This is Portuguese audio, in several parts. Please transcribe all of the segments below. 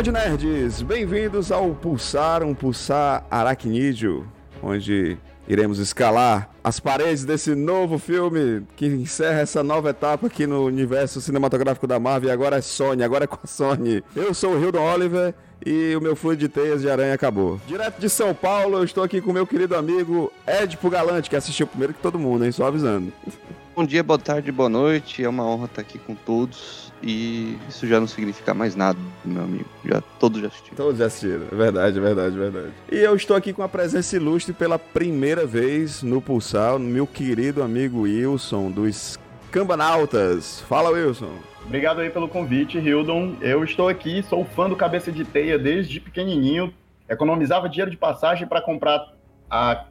Calma de nerds, bem-vindos ao Pulsar, um pulsar aracnídeo, onde iremos escalar as paredes desse novo filme que encerra essa nova etapa aqui no universo cinematográfico da Marvel. E agora é Sony, agora é com a Sony. Eu sou o Hildon Oliver e o meu fluido de teias de aranha acabou. Direto de São Paulo, eu estou aqui com o meu querido amigo Edipo Galante, que assistiu primeiro que todo mundo, hein? Só avisando. Bom dia, boa tarde, boa noite. É uma honra estar aqui com todos. E isso já não significa mais nada, meu amigo. Já, todos já assistiram. Todos já assistiram, é verdade, é verdade, é verdade. E eu estou aqui com a presença ilustre pela primeira vez no Pulsar, meu querido amigo Wilson, dos Cambanautas. Fala, Wilson. Obrigado aí pelo convite, Hildon. Eu estou aqui, sou fã do Cabeça de Teia desde pequenininho. Economizava dinheiro de passagem para comprar a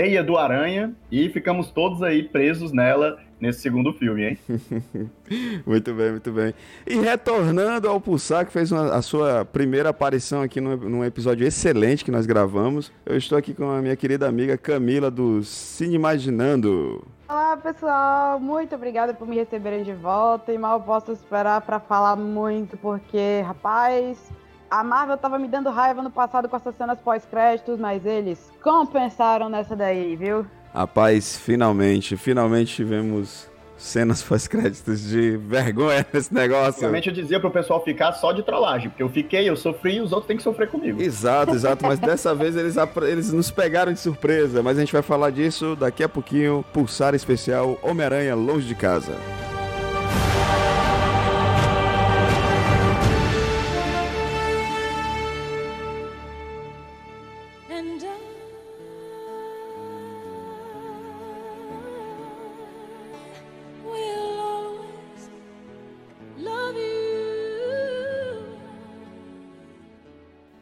Teia do Aranha e ficamos todos aí presos nela nesse segundo filme, hein? muito bem, muito bem. E retornando ao Pulsar, que fez uma, a sua primeira aparição aqui no, num episódio excelente que nós gravamos, eu estou aqui com a minha querida amiga Camila do Cine Imaginando. Olá pessoal, muito obrigada por me receberem de volta e mal posso esperar para falar muito porque, rapaz, a Marvel tava me dando raiva no passado com essas cenas pós-créditos, mas eles compensaram nessa daí, viu? Rapaz, finalmente, finalmente tivemos cenas pós-créditos de vergonha nesse negócio. Realmente eu dizia pro pessoal ficar só de trollagem, porque eu fiquei, eu sofri e os outros têm que sofrer comigo. Exato, exato, mas dessa vez eles, eles nos pegaram de surpresa, mas a gente vai falar disso daqui a pouquinho, Pulsar Especial Homem-Aranha Longe de Casa.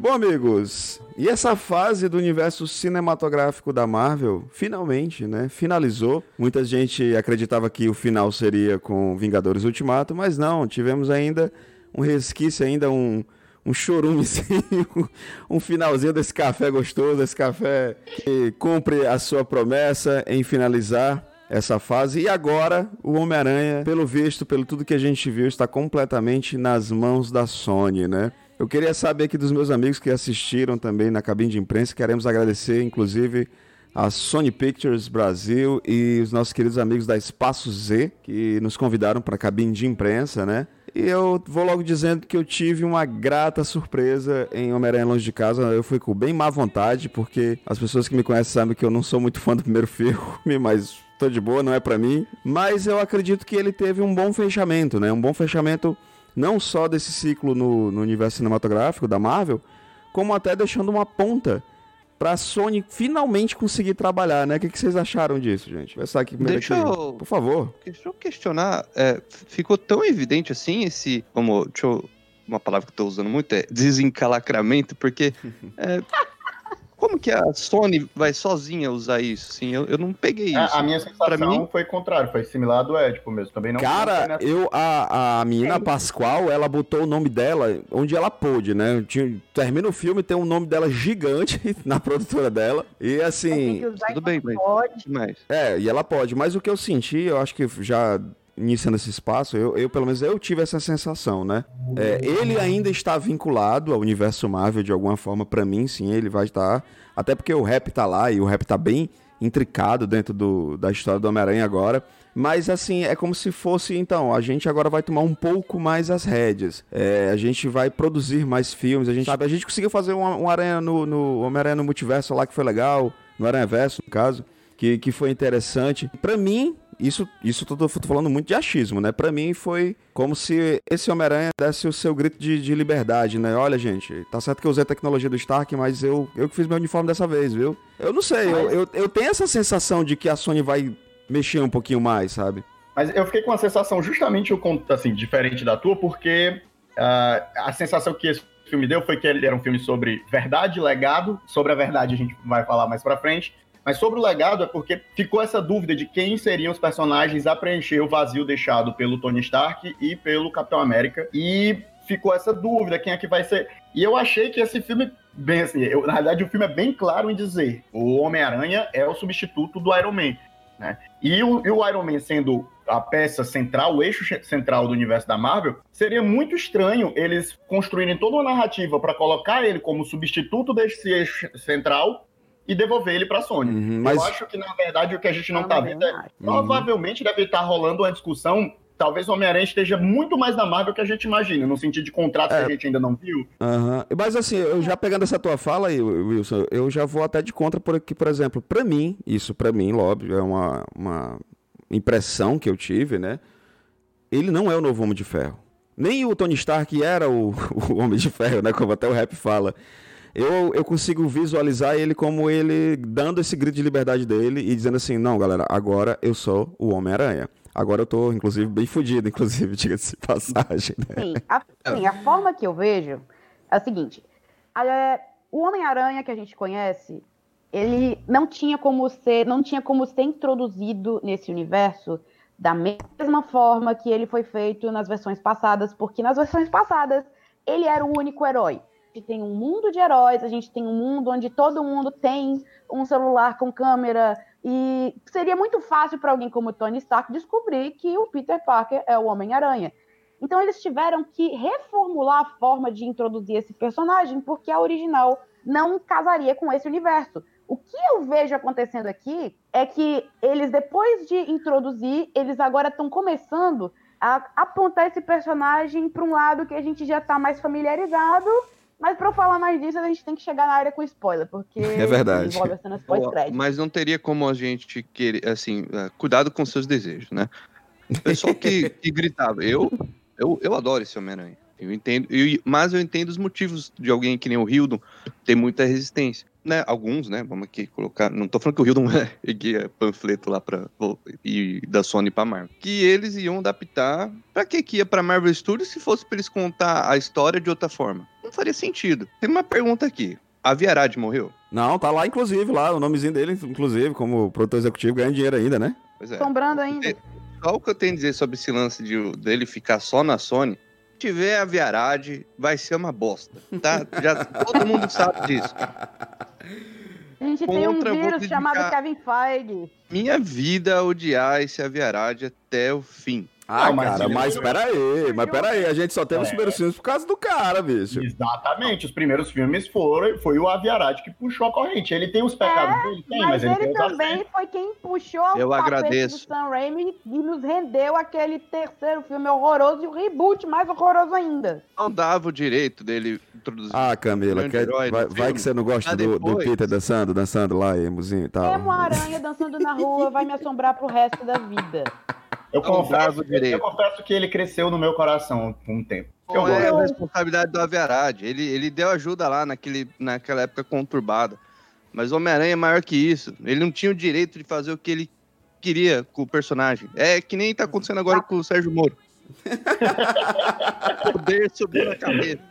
Bom, amigos, e essa fase do universo cinematográfico da Marvel, finalmente, né, finalizou. Muita gente acreditava que o final seria com Vingadores Ultimato, mas não, tivemos ainda um resquício, ainda um, um chorumezinho, um finalzinho desse café gostoso, esse café que cumpre a sua promessa em finalizar essa fase. E agora, o Homem-Aranha, pelo visto, pelo tudo que a gente viu, está completamente nas mãos da Sony, né? Eu queria saber aqui dos meus amigos que assistiram também na cabine de imprensa. Queremos agradecer, inclusive, a Sony Pictures Brasil e os nossos queridos amigos da Espaço Z, que nos convidaram para a cabine de imprensa, né? E eu vou logo dizendo que eu tive uma grata surpresa em Homem-Aranha Longe de Casa. Eu fui com bem má vontade, porque as pessoas que me conhecem sabem que eu não sou muito fã do primeiro filme, mas tô de boa, não é para mim. Mas eu acredito que ele teve um bom fechamento, né? Um bom fechamento não só desse ciclo no, no universo cinematográfico da Marvel, como até deixando uma ponta para a Sony finalmente conseguir trabalhar, né? O que, que vocês acharam disso, gente? Vai aqui primeiro deixa aqui. Eu, por favor. Deixa eu questionar. É, ficou tão evidente assim esse, como, deixa eu, uma palavra que eu tô usando muito é desencalacramento, porque é, como que a Sony vai sozinha usar isso? Assim, eu, eu não peguei isso. A, a minha sensação mim... foi contrário, foi similar do Edipo mesmo. Também não Cara, eu, a, a menina é. Pascoal, ela botou o nome dela onde ela pôde, né? Tinha, termina o filme, tem um nome dela gigante na produtora dela. E assim. Tudo bem, mas. Pode. Mas... É, e ela pode. Mas o que eu senti, eu acho que já iniciando esse espaço, eu, eu, pelo menos eu tive essa sensação, né? É, ele ainda está vinculado ao universo Marvel de alguma forma, para mim, sim, ele vai estar. Até porque o rap tá lá e o rap tá bem intricado dentro do, da história do Homem-Aranha agora. Mas assim, é como se fosse, então, a gente agora vai tomar um pouco mais as rédeas. É, a gente vai produzir mais filmes, a gente sabe, a gente conseguiu fazer um, um Aranha no, no Homem-Aranha no multiverso lá que foi legal, no Aranha Verso, no caso, que, que foi interessante. Para mim, isso, isso tô, tô falando muito de achismo, né? Para mim foi como se esse Homem-Aranha desse o seu grito de, de, liberdade, né? Olha, gente, tá certo que eu usei a tecnologia do Stark, mas eu, eu que fiz meu uniforme dessa vez, viu? Eu não sei, eu, eu, eu tenho essa sensação de que a Sony vai mexer um pouquinho mais, sabe? Mas eu fiquei com uma sensação justamente assim, diferente da tua, porque uh, a sensação que esse filme deu foi que ele era um filme sobre verdade, legado, sobre a verdade a gente vai falar mais pra frente, mas sobre o legado é porque ficou essa dúvida de quem seriam os personagens a preencher o vazio deixado pelo Tony Stark e pelo Capitão América. E ficou essa dúvida, quem é que vai ser. E eu achei que esse filme, bem assim, eu, na realidade o filme é bem claro em dizer: o Homem-Aranha é o substituto do Iron Man. né? E o, e o Iron Man sendo a peça central, o eixo central do universo da Marvel, seria muito estranho eles construírem toda uma narrativa para colocar ele como substituto desse eixo central e devolver ele para a Sony. Uhum, mas... Eu acho que, na verdade, o que a gente não está vendo é. acho. Provavelmente deve estar rolando uma discussão. Talvez o Homem-Aranha esteja muito mais na Marvel que a gente imagina, no sentido de contrato É. que a gente ainda não viu. Aham. Mas assim, eu já pegando essa tua fala aí, Wilson, eu já vou até de contra, porque, por exemplo, pra mim, isso pra mim, óbvio, é uma, uma impressão que eu tive, né? Ele não é o novo Homem de Ferro. Nem o Tony Stark era o, o Homem de Ferro, né? Como até o rap fala. Eu, eu consigo visualizar ele como ele dando esse grito de liberdade dele e dizendo assim, não, galera, agora eu sou o Homem-Aranha. Agora eu tô, inclusive, bem fudido, inclusive, diga-se de passagem, né? Sim, a, sim, a forma que eu vejo é a seguinte: a- o Homem-Aranha que a gente conhece, ele não tinha como ser, não tinha como ser introduzido nesse universo da mesma forma que ele foi feito nas versões passadas, porque nas versões passadas ele era o único herói. Gente tem um mundo de heróis, a gente tem um mundo onde todo mundo tem um celular com câmera, e seria muito fácil para alguém como Tony Stark descobrir que o Peter Parker é o Homem-Aranha. Então eles tiveram que reformular a forma de introduzir esse personagem, porque a original não casaria com esse universo. O que eu vejo acontecendo aqui é que eles, depois de introduzir, eles agora estão começando a apontar esse personagem para um lado que a gente já está mais familiarizado. Mas para eu falar mais disso, a gente tem que chegar na área com spoiler, porque É verdade. envolve as cenas pós-crédito. Mas não teria como a gente querer, assim, eh, cuidado com seus desejos, né? O pessoal que, que gritava, eu, eu, eu adoro esse Homem-Aranha. Eu entendo, eu- mas eu entendo os motivos de alguém que nem o Hildon ter muita resistência. Né? Alguns, né? Vamos aqui colocar. Não tô falando que o Hildon é, que é panfleto lá pra, e da Sony pra Marvel. Que eles iam adaptar. Pra que que ia pra Marvel Studios se fosse pra eles contar a história de outra forma? Não faria sentido. Tem uma pergunta aqui. A Viarad morreu? Não, tá lá, inclusive, lá, o nomezinho dele, inclusive, como produtor executivo, ganha dinheiro ainda, né? Pois é. Assombrando ainda. Só o que eu tenho a dizer sobre esse lance de, dele ficar só na Sony. Se tiver a Viarad, vai ser uma bosta, tá? Já, todo mundo sabe disso. A gente tem um Contra, eu vou vírus chamado Kevin Feige. Minha vida é odiar esse Aviarad até o fim. Ah, Não, mas cara, mas peraí, mas peraí, a gente só teve os É. primeiros filmes por causa do cara, bicho. Exatamente, os primeiros filmes foram, foi o Aviarad que puxou a corrente. Ele tem os pecados dele, tem, mas, Mas ele, ele tem os também foi quem puxou o Eu tapete agradeço. do Sam Raimi e nos rendeu aquele terceiro filme horroroso e o reboot mais horroroso ainda. Não dava o direito dele introduzir. Ah, Camila, Grande quer- herói do vai, vai que você não gosta Ah, do, do. Peter dançando, dançando lá, emuzinho e tal. É uma aranha dançando na rua, vai me assombrar pro resto da vida. Eu dava confesso, eu confesso que ele cresceu no meu coração por um tempo. Eu Não é a responsabilidade do Aviarad. Ele, ele deu ajuda lá naquele, naquela época conturbada. Mas o Homem-Aranha é maior que isso. Ele não tinha o direito de fazer o que ele queria com o personagem. É que nem tá acontecendo agora com o Sérgio Moro. Poder subiu na cabeça.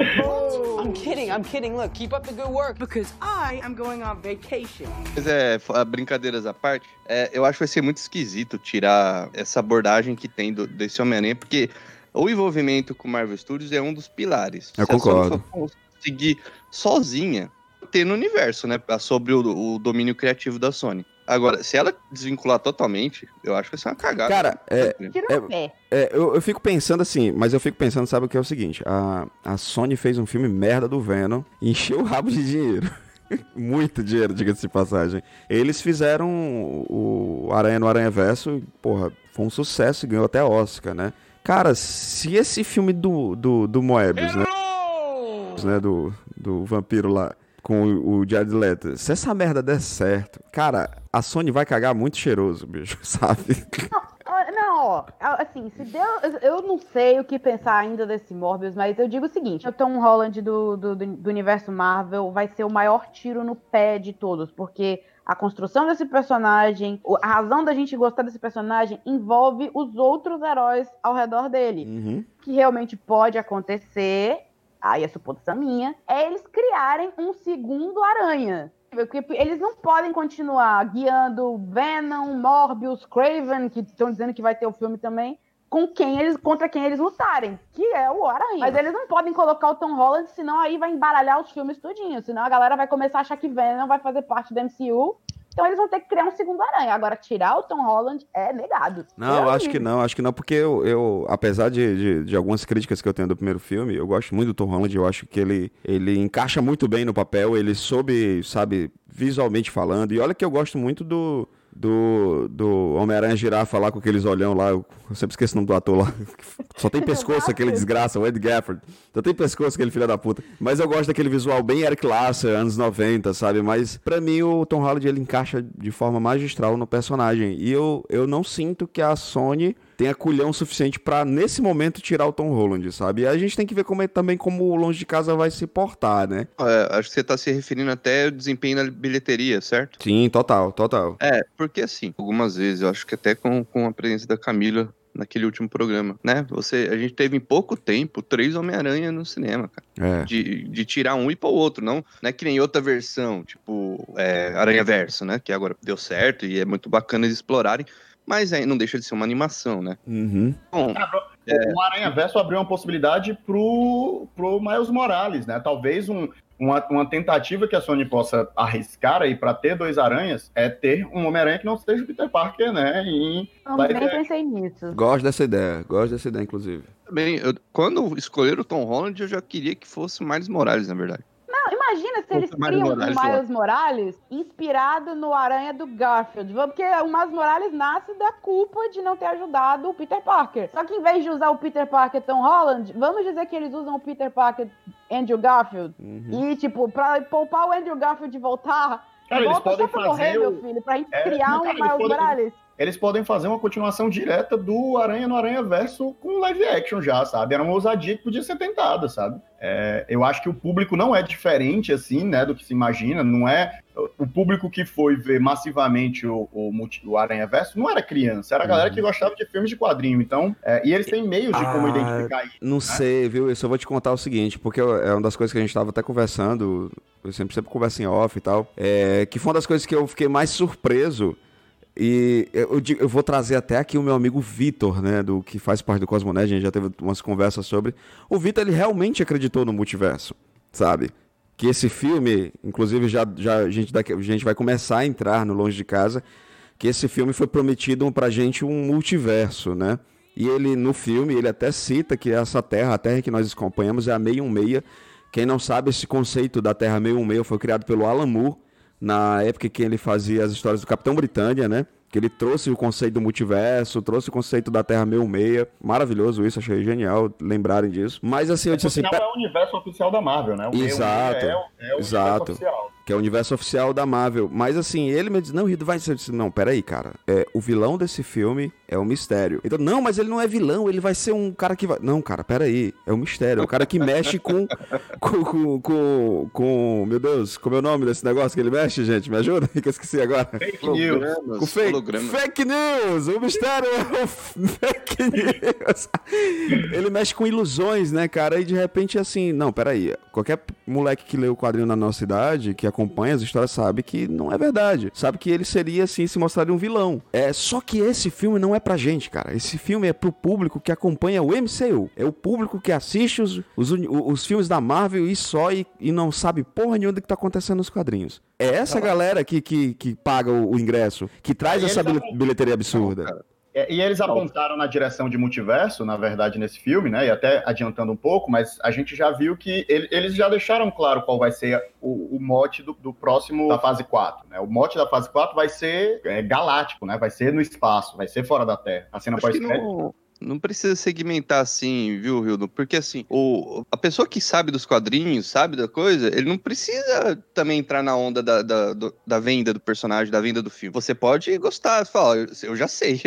I'm kidding, I'm kidding. Look, keep up the good work. Because I am going on vacation. Mas é, f- brincadeiras à parte, é, eu acho que vai ser muito esquisito tirar essa abordagem que tem do- desse Homem-Aranha, porque o envolvimento com o Marvel Studios é um dos pilares. Eu Se a Sony concordo. for conseguir sozinha ter no universo, né? Sobre o, o domínio criativo da Sony. Agora, se ela desvincular totalmente, eu acho que vai ser uma cagada. Cara, é, É-. É, eu, eu fico pensando assim, mas eu fico pensando, sabe o que é o seguinte? A, a Sony fez um filme merda do Venom encheu o rabo de dinheiro. Muito dinheiro, diga-se de passagem. Eles fizeram o o Aranha no Aranha Verso, porra, foi um sucesso e ganhou até Oscar, né? Cara, se esse filme do, do, do Moebius, né? né, do, do vampiro lá, com o, o Jared Leto, se essa merda der certo, cara, a Sony vai cagar muito cheiroso, bicho, sabe? Ó, Não, ó, assim, se Deus. Eu não sei o que pensar ainda desse Morbius, mas eu digo o seguinte: o Tom Holland do, do, do universo Marvel vai ser o maior tiro no pé de todos, porque a construção desse personagem, a razão da gente gostar desse personagem envolve os outros heróis ao redor dele. Uhum. O que realmente pode acontecer, aí é suposição minha, é eles criarem um segundo aranha. Eles não podem continuar guiando Venom, Morbius, Craven, que estão dizendo que vai ter o filme também, com quem eles, contra quem eles lutarem, que é o Aranha. Mas eles não podem colocar o Tom Holland, senão aí vai embaralhar os filmes tudinho. Senão a galera vai começar a achar que Venom vai fazer parte do MCU Então eles vão ter que criar um segundo Aranha. Agora, tirar o Tom Holland é negado. Não, acho que não, acho que não, porque eu, eu apesar de, de, de algumas críticas que eu tenho do primeiro filme, eu gosto muito do Tom Holland, eu acho que ele, ele encaixa muito bem no papel, ele soube, sabe, visualmente falando, e olha que eu gosto muito do, do, do Homem-Aranha girafa lá com aqueles olhão lá, eu, sempre esqueço o nome do ator lá, só tem pescoço aquele desgraça, o Ed Gafford, só tem pescoço aquele filho da puta, mas eu gosto daquele visual bem Eric Larser, anos 90, sabe, mas pra mim o Tom Holland ele encaixa de forma magistral no personagem, e eu, eu não sinto que a Sony tenha culhão suficiente pra nesse momento tirar o Tom Holland, sabe? E a gente tem que ver como é, também como o Longe de Casa vai se portar, né? É, acho que você tá se referindo até ao desempenho na bilheteria, certo? Sim, total, total. É, porque assim, algumas vezes, eu acho que até com, com a presença da Camila naquele último programa, né? Você, a gente teve em pouco tempo três Homem-Aranha no cinema, cara. É. De, de tirar um e pôr o outro, não, não é que nem outra versão, tipo é, Aranha Verso, né? Que agora deu certo e é muito bacana eles explorarem, mas aí não deixa de ser uma animação, né? Uhum. Bom, O Aranha Verso abriu uma possibilidade pro, pro Miles Morales, né? Talvez um, uma, uma tentativa que a Sony possa arriscar aí para ter dois aranhas é ter um Homem-Aranha que não seja o Peter Parker, né? E Também Vai- pensei nisso. Gosto dessa ideia, gosto dessa ideia, inclusive. também, eu- quando escolheram o Tom Holland, eu já queria que fosse o Miles Morales, na verdade. Se eles criam o Miles Morales inspirado no Aranha do Garfield. Vamos- Porque o Miles Morales nasce da culpa de não ter ajudado o Peter Parker. Só que em vez de usar o Peter Parker Tom Holland, vamos dizer que eles usam o Peter Parker Andrew Garfield. Uhum. E, tipo, pra poupar o Andrew Garfield de voltar. Cara, eles volta podem só pra morrer, fazer meu o- filho, pra É, criar um eles Miles podem- Morales. Eles podem fazer uma continuação direta do Aranha no Aranha Verso com live action já, sabe? Era uma ousadia que podia ser tentada, sabe? É, eu acho que o público não é diferente, assim, né, do que se imagina. Não é o público que foi ver massivamente o, o, o Aranha Verso não era criança, era a galera Uhum. que gostava de filmes de quadrinho. Então, é, e eles têm meios de como Ah, identificar isso. Não sei, viu? Eu só vou te contar o seguinte, porque eu- é uma das coisas que a gente tava até conversando, eu sempre, sempre converso em off e tal, é, que foi uma das coisas que eu fiquei mais surpreso. E eu, eu vou trazer até aqui o meu amigo Vitor, né, do que faz parte do Cosmonet, a gente já teve umas conversas sobre. O Vitor, ele realmente acreditou no multiverso, sabe? Que esse filme, inclusive já, já a, gente daqui, a gente vai começar a entrar no Longe de Casa, que esse filme foi prometido pra gente um multiverso, né? E ele, no filme, ele até cita que essa terra, a terra que nós acompanhamos, é a 616. Quem não sabe, esse conceito da Terra 616 foi criado pelo Alan Moore, na época que ele fazia as histórias do Capitão Britânia, né? Que ele trouxe o conceito do multiverso, trouxe o conceito da Terra 616. Maravilhoso isso, achei genial lembrarem disso. Mas assim, eu disse assim, é o universo oficial da Marvel, né? O meio Exato, é, o- é o exato. universo oficial. Que é o universo oficial da Marvel. Mas assim, ele me disse, não, Rido, vai ser. Não, peraí, cara. É, o vilão desse filme é o mistério. Então, não, mas ele não é vilão, ele vai ser um cara que vai. Não, cara, peraí. É o mistério. É o cara que mexe com. com, com, com, com- Meu Deus, como é o nome desse negócio que ele mexe, gente? Me ajuda? Que eu esqueci agora. Fake news. O fake, hologramas. fake news! O mistério é o fake news! Ele mexe com ilusões, né, cara? E de repente, assim, não, peraí. Qualquer moleque que lê o quadrinho na nossa idade, que acompanha as histórias, sabe que não é verdade. Sabe que ele seria, assim, se mostraria um vilão. É só que esse filme não é pra gente, cara. Esse filme é pro público que acompanha o MCU. É o público que assiste os, os, os filmes da Marvel e só e, e não sabe porra nenhuma do que tá acontecendo nos quadrinhos. É essa galera que, que, que paga o, o ingresso, que traz essa bile- bilheteria absurda. É, E eles apontaram na direção de multiverso, na verdade, nesse filme, né? E até adiantando um pouco, mas a gente já viu que ele- eles já deixaram claro qual vai ser o, o mote do, do próximo da fase 4, né? O mote da fase 4 vai ser é, galáctico, né? Vai ser no espaço, vai ser fora da Terra. A cena que pós-crédito. Não, precisa segmentar assim, viu, Hildo? Porque assim, o, a pessoa que sabe dos quadrinhos, sabe da coisa, ele não precisa também entrar na onda da, da, da venda do personagem, da venda do filme. Você pode gostar, falar, "Ó, eu, eu já sei.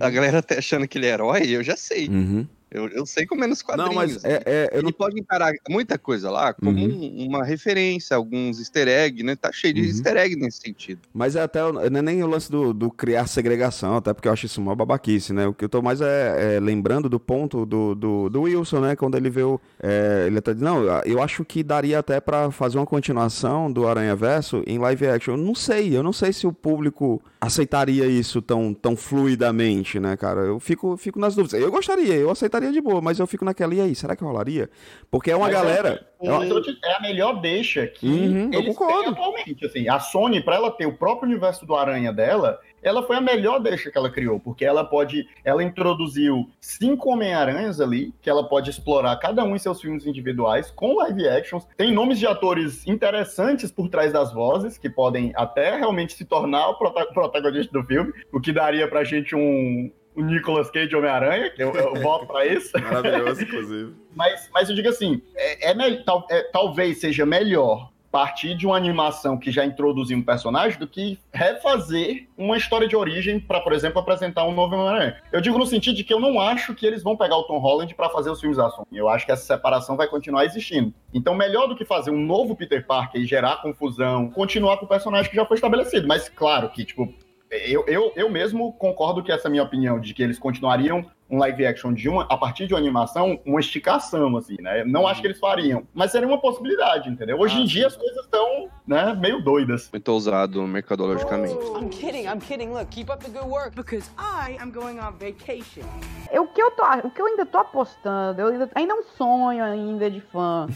A galera até achando que ele é herói, eu já sei. Uhum. Eu, eu sei como é nos quadrinhos. Não, mas é, é- eu Ele não... pode encarar muita coisa lá como Uhum. um- uma referência, alguns easter egg, né? Tá cheio de Uhum. easter egg nesse sentido. Mas é até não é nem o lance do, do criar segregação, até porque eu acho isso uma babaquice, né? O que eu tô mais é, é lembrando do ponto do, do, do Wilson, né? Quando ele viu. é, ele até não, eu acho que daria até pra fazer uma continuação do Aranha Verso em live action. Eu não sei, eu não sei se o público aceitaria isso tão, tão fluidamente, né, cara? Eu fico, fico nas dúvidas. Eu gostaria, eu aceitaria estaria de boa, mas eu fico naquela, e aí, será que rolaria? Porque é uma Mas galera. é uma- Mas eu te- é a melhor deixa que Uhum, eu eles concordo. têm atualmente. Assim, a Sony, para ela ter o próprio universo do Aranha dela, ela foi a melhor deixa que ela criou, porque ela pode, ela introduziu cinco Homem-Aranhas ali, que ela pode explorar cada um em seus filmes individuais, com live actions. Tem nomes de atores interessantes por trás das vozes, que podem até realmente se tornar o prota- protagonista do filme, o que daria pra gente um, um Nicolas Cage Homem-Aranha, que eu, eu voto pra isso. Maravilhoso, inclusive. Mas, mas eu digo assim, é, é tal- é- talvez seja melhor partir de uma animação que já introduziu um personagem do que refazer uma história de origem para, por exemplo, apresentar um novo Homem-Aranha. Eu digo no sentido de que eu não acho que eles vão pegar o Tom Holland para fazer os filmes da Sony. Eu acho que essa separação vai continuar existindo. Então, melhor do que fazer um novo Peter Parker e gerar confusão, continuar com o personagem que já foi estabelecido. Mas, claro que, tipo, eu, eu, eu mesmo concordo que essa é a minha opinião, de que eles continuariam um live action de uma, a partir de uma animação, uma esticação, assim, né? Não acho que eles fariam, mas seria uma possibilidade, entendeu? Hoje Ah, em dia as coisas estão, né, meio doidas. Muito ousado mercadologicamente. I'm kidding, I'm kidding. Look, keep up the good work because I am going on vacation. O que eu tô, o que eu ainda tô apostando, eu ainda, ainda é um sonho ainda de fã.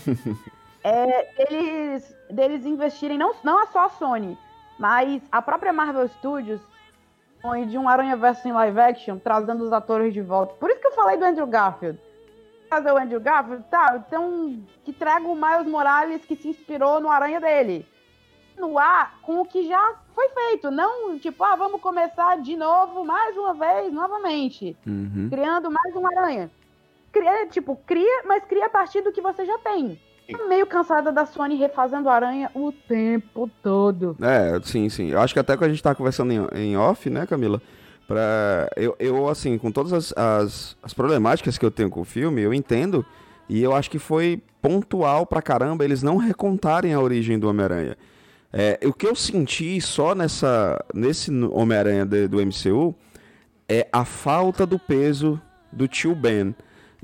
é eles, deles investirem não, não só a Sony, mas a própria Marvel Studios põe de um Aranha Verso em live action, trazendo os atores de volta. Por isso que eu falei do Andrew Garfield. Trazer o Andrew Garfield, tá, então que traga o Miles Morales que se inspirou no Aranha dele. No ar com o que já foi feito, não tipo, ah, vamos começar de novo, mais uma vez, novamente Uhum. criando mais um aranha. Cria, tipo, cria, mas cria a partir do que você já tem. Tô meio cansada da Sony refazendo aranha o tempo todo. É, sim, sim. Eu acho que até que a gente tá conversando em, em off, né, Camila? Pra, eu, eu, assim, com todas as, as, as problemáticas que eu tenho com o filme, eu entendo. E eu acho que foi pontual pra caramba eles não recontarem a origem do Homem-Aranha. É, o que eu senti só nessa, nesse Homem-Aranha do MCU é a falta do peso do tio Ben.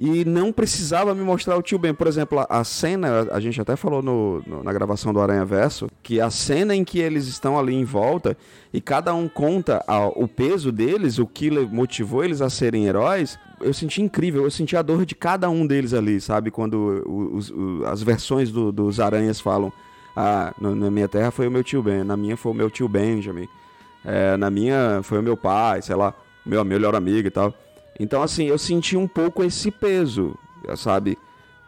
E não precisava me mostrar o tio Ben. Por exemplo, a, cena, a gente até falou no- no- na gravação do Aranha Verso, que a cena em que eles estão ali em volta e cada um conta a- o peso deles, o que motivou eles a serem heróis, eu senti incrível. Eu senti a dor de cada um deles ali, sabe? Quando os- o- as versões do- dos aranhas falam. Ah, na, na minha terra foi o meu tio Ben, na minha foi o meu tio Benjamin, é, na minha foi o meu pai, sei lá, meu melhor amigo e tal. Então, assim, eu senti um pouco esse peso, sabe?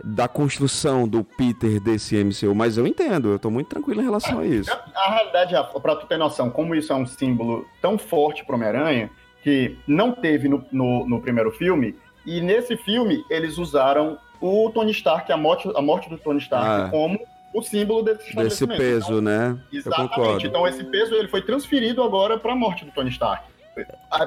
Da construção do Peter desse MCU, mas eu entendo, eu tô muito tranquilo em relação a isso. A realidade, Rafa, pra tu ter noção, como isso é um símbolo tão forte pro Homem-Aranha, que não teve no, no, no primeiro filme, e nesse filme eles usaram o Tony Stark, a morte, a morte do Tony Stark, Ah. como o símbolo desse Desse peso, né? Então, Eu exatamente. Então esse peso ele foi transferido agora pra morte do Tony Stark.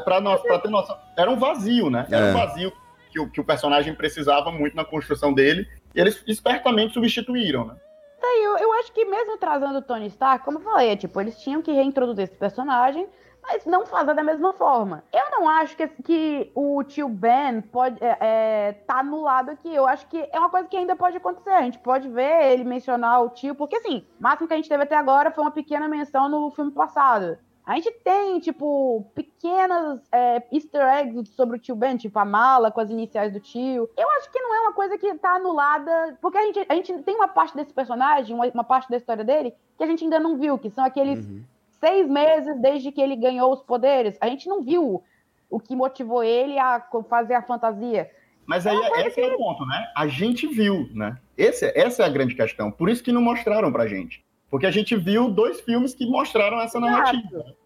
Pra, nós, pra ter noção, era um vazio, né? Era É. um vazio que o, que o personagem precisava muito na construção dele, e eles espertamente substituíram, né? Daí eu, eu acho que mesmo trazendo o Tony Stark, como eu falei, é, tipo, eles tinham que reintroduzir esse personagem, mas não fazer da mesma forma. Eu não acho que, que o tio Ben pode é, é, tá no lado aqui. Eu acho que é uma coisa que ainda pode acontecer. A gente pode ver ele mencionar o tio, porque assim, o máximo que a gente teve até agora foi uma pequena menção no filme passado. A gente tem, tipo, pequenas é, easter eggs sobre o tio Ben, tipo a mala com as iniciais do tio. Eu acho que não é uma coisa que tá anulada, porque a gente, a gente tem uma parte desse personagem, uma, uma parte da história dele, que a gente ainda não viu, que são aqueles Uhum. seis meses desde que ele ganhou os poderes. A gente não viu o que motivou ele a fazer a fantasia. Mas aí esse é o ponto, né? A gente viu, né? Esse, essa é a grande questão. Por isso que não mostraram pra gente. Porque a gente viu dois filmes que mostraram essa narrativa. Exato.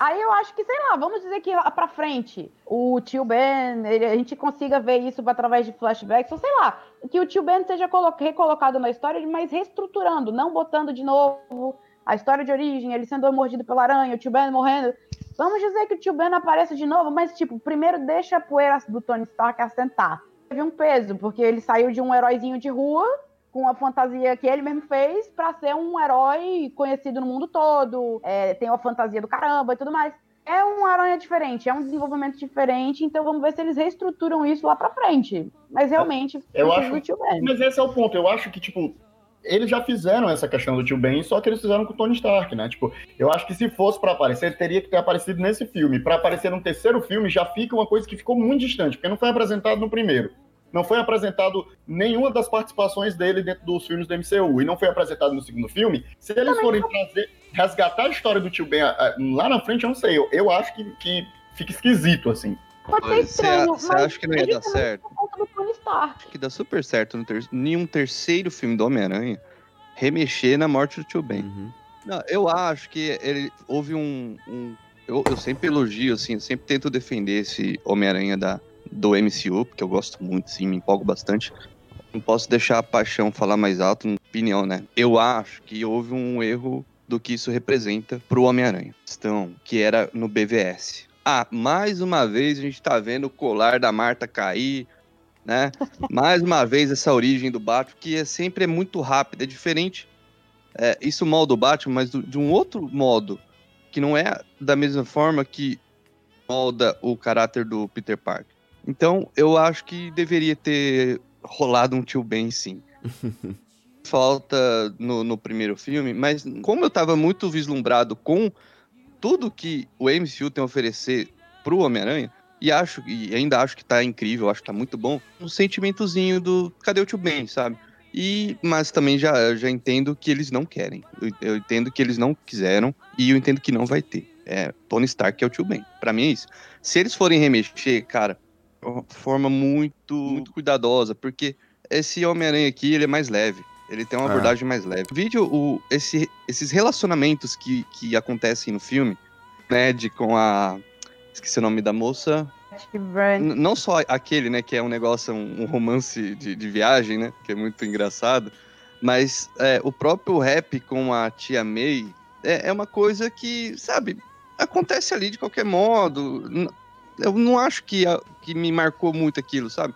Aí eu acho que, sei lá, vamos dizer que lá pra frente, o tio Ben, ele- a gente consiga ver isso através de flashbacks, ou sei lá, que o tio Ben seja colo- recolocado na história, mas reestruturando, não botando de novo a história de origem, ele sendo mordido pela aranha, o tio Ben morrendo. Vamos dizer que o tio Ben apareça de novo, mas, tipo, primeiro deixa a poeira do Tony Stark assentar. Teve um peso, porque ele saiu de um heróizinho de rua, com a fantasia que ele mesmo fez, pra ser um herói conhecido no mundo todo, é, tem uma fantasia do caramba e tudo mais. É um aranha diferente, é um desenvolvimento diferente, então vamos ver se eles reestruturam isso lá pra frente. Mas realmente, Eu acho-. Mas esse é o ponto. Eu acho que, tipo, eles já fizeram essa questão do tio Ben, só que eles fizeram com o Tony Stark, né? Tipo, eu acho que se fosse para aparecer, ele teria que ter aparecido nesse filme. Para aparecer no terceiro filme, já fica uma coisa que ficou muito distante, porque não foi apresentado no primeiro. Não foi apresentado nenhuma das participações dele dentro dos filmes do MCU e não foi apresentado no segundo filme. Se eles Também forem não. trazer, resgatar a história do tio Ben lá na frente, eu não sei. Eu, eu acho que, que fica esquisito, assim. Pode ser Você estranho, você mas acha que não ia é dar certo? Acho que dá super certo no ter... em um terceiro filme do Homem-Aranha remexer na morte do tio Ben. Uhum. Não, eu acho que ele houve um. um- eu, eu sempre elogio, assim, eu sempre tento defender esse Homem-Aranha da, do MCU, porque eu gosto muito, sim, me empolgo bastante. Não posso deixar a paixão falar mais alto, na opinião, né? Eu acho que houve um erro do que isso representa pro Homem-Aranha. Questão que era no BVS. Ah, mais uma vez a gente tá vendo o colar da Marta cair, né? Mais uma vez essa origem do Batman, que é sempre é muito rápida, é diferente é, isso molda o Batman, mas do- de um outro modo, que não é da mesma forma que molda o caráter do Peter Parker. Então, eu acho que deveria ter rolado um tio Ben, sim. Falta no, no primeiro filme, mas como eu tava muito vislumbrado com tudo que o MCU tem a oferecer pro Homem-Aranha, e acho, e ainda acho que tá incrível, acho que tá muito bom, um sentimentozinho do cadê o tio Ben, sabe? E, mas também já, já entendo que eles não querem. Eu, eu entendo que eles não quiseram e eu entendo que não vai ter. É, Tony Stark é o tio Ben. Pra mim é isso. Se eles forem remexer, cara, forma muito, muito cuidadosa, porque esse Homem-Aranha aqui, ele é mais leve. Ele tem uma Ah. abordagem mais leve. Vídeo, o, esse, esses relacionamentos que, que acontecem no filme, né, de com a... Esqueci o nome da moça. Acho Brand. N- Não só aquele, né, que é um negócio, um, um romance de, de viagem, né, que é muito engraçado, mas é, o próprio rap com a tia May é, é uma coisa que, sabe, acontece ali de qualquer modo. Eu não acho que, que me marcou muito aquilo, sabe?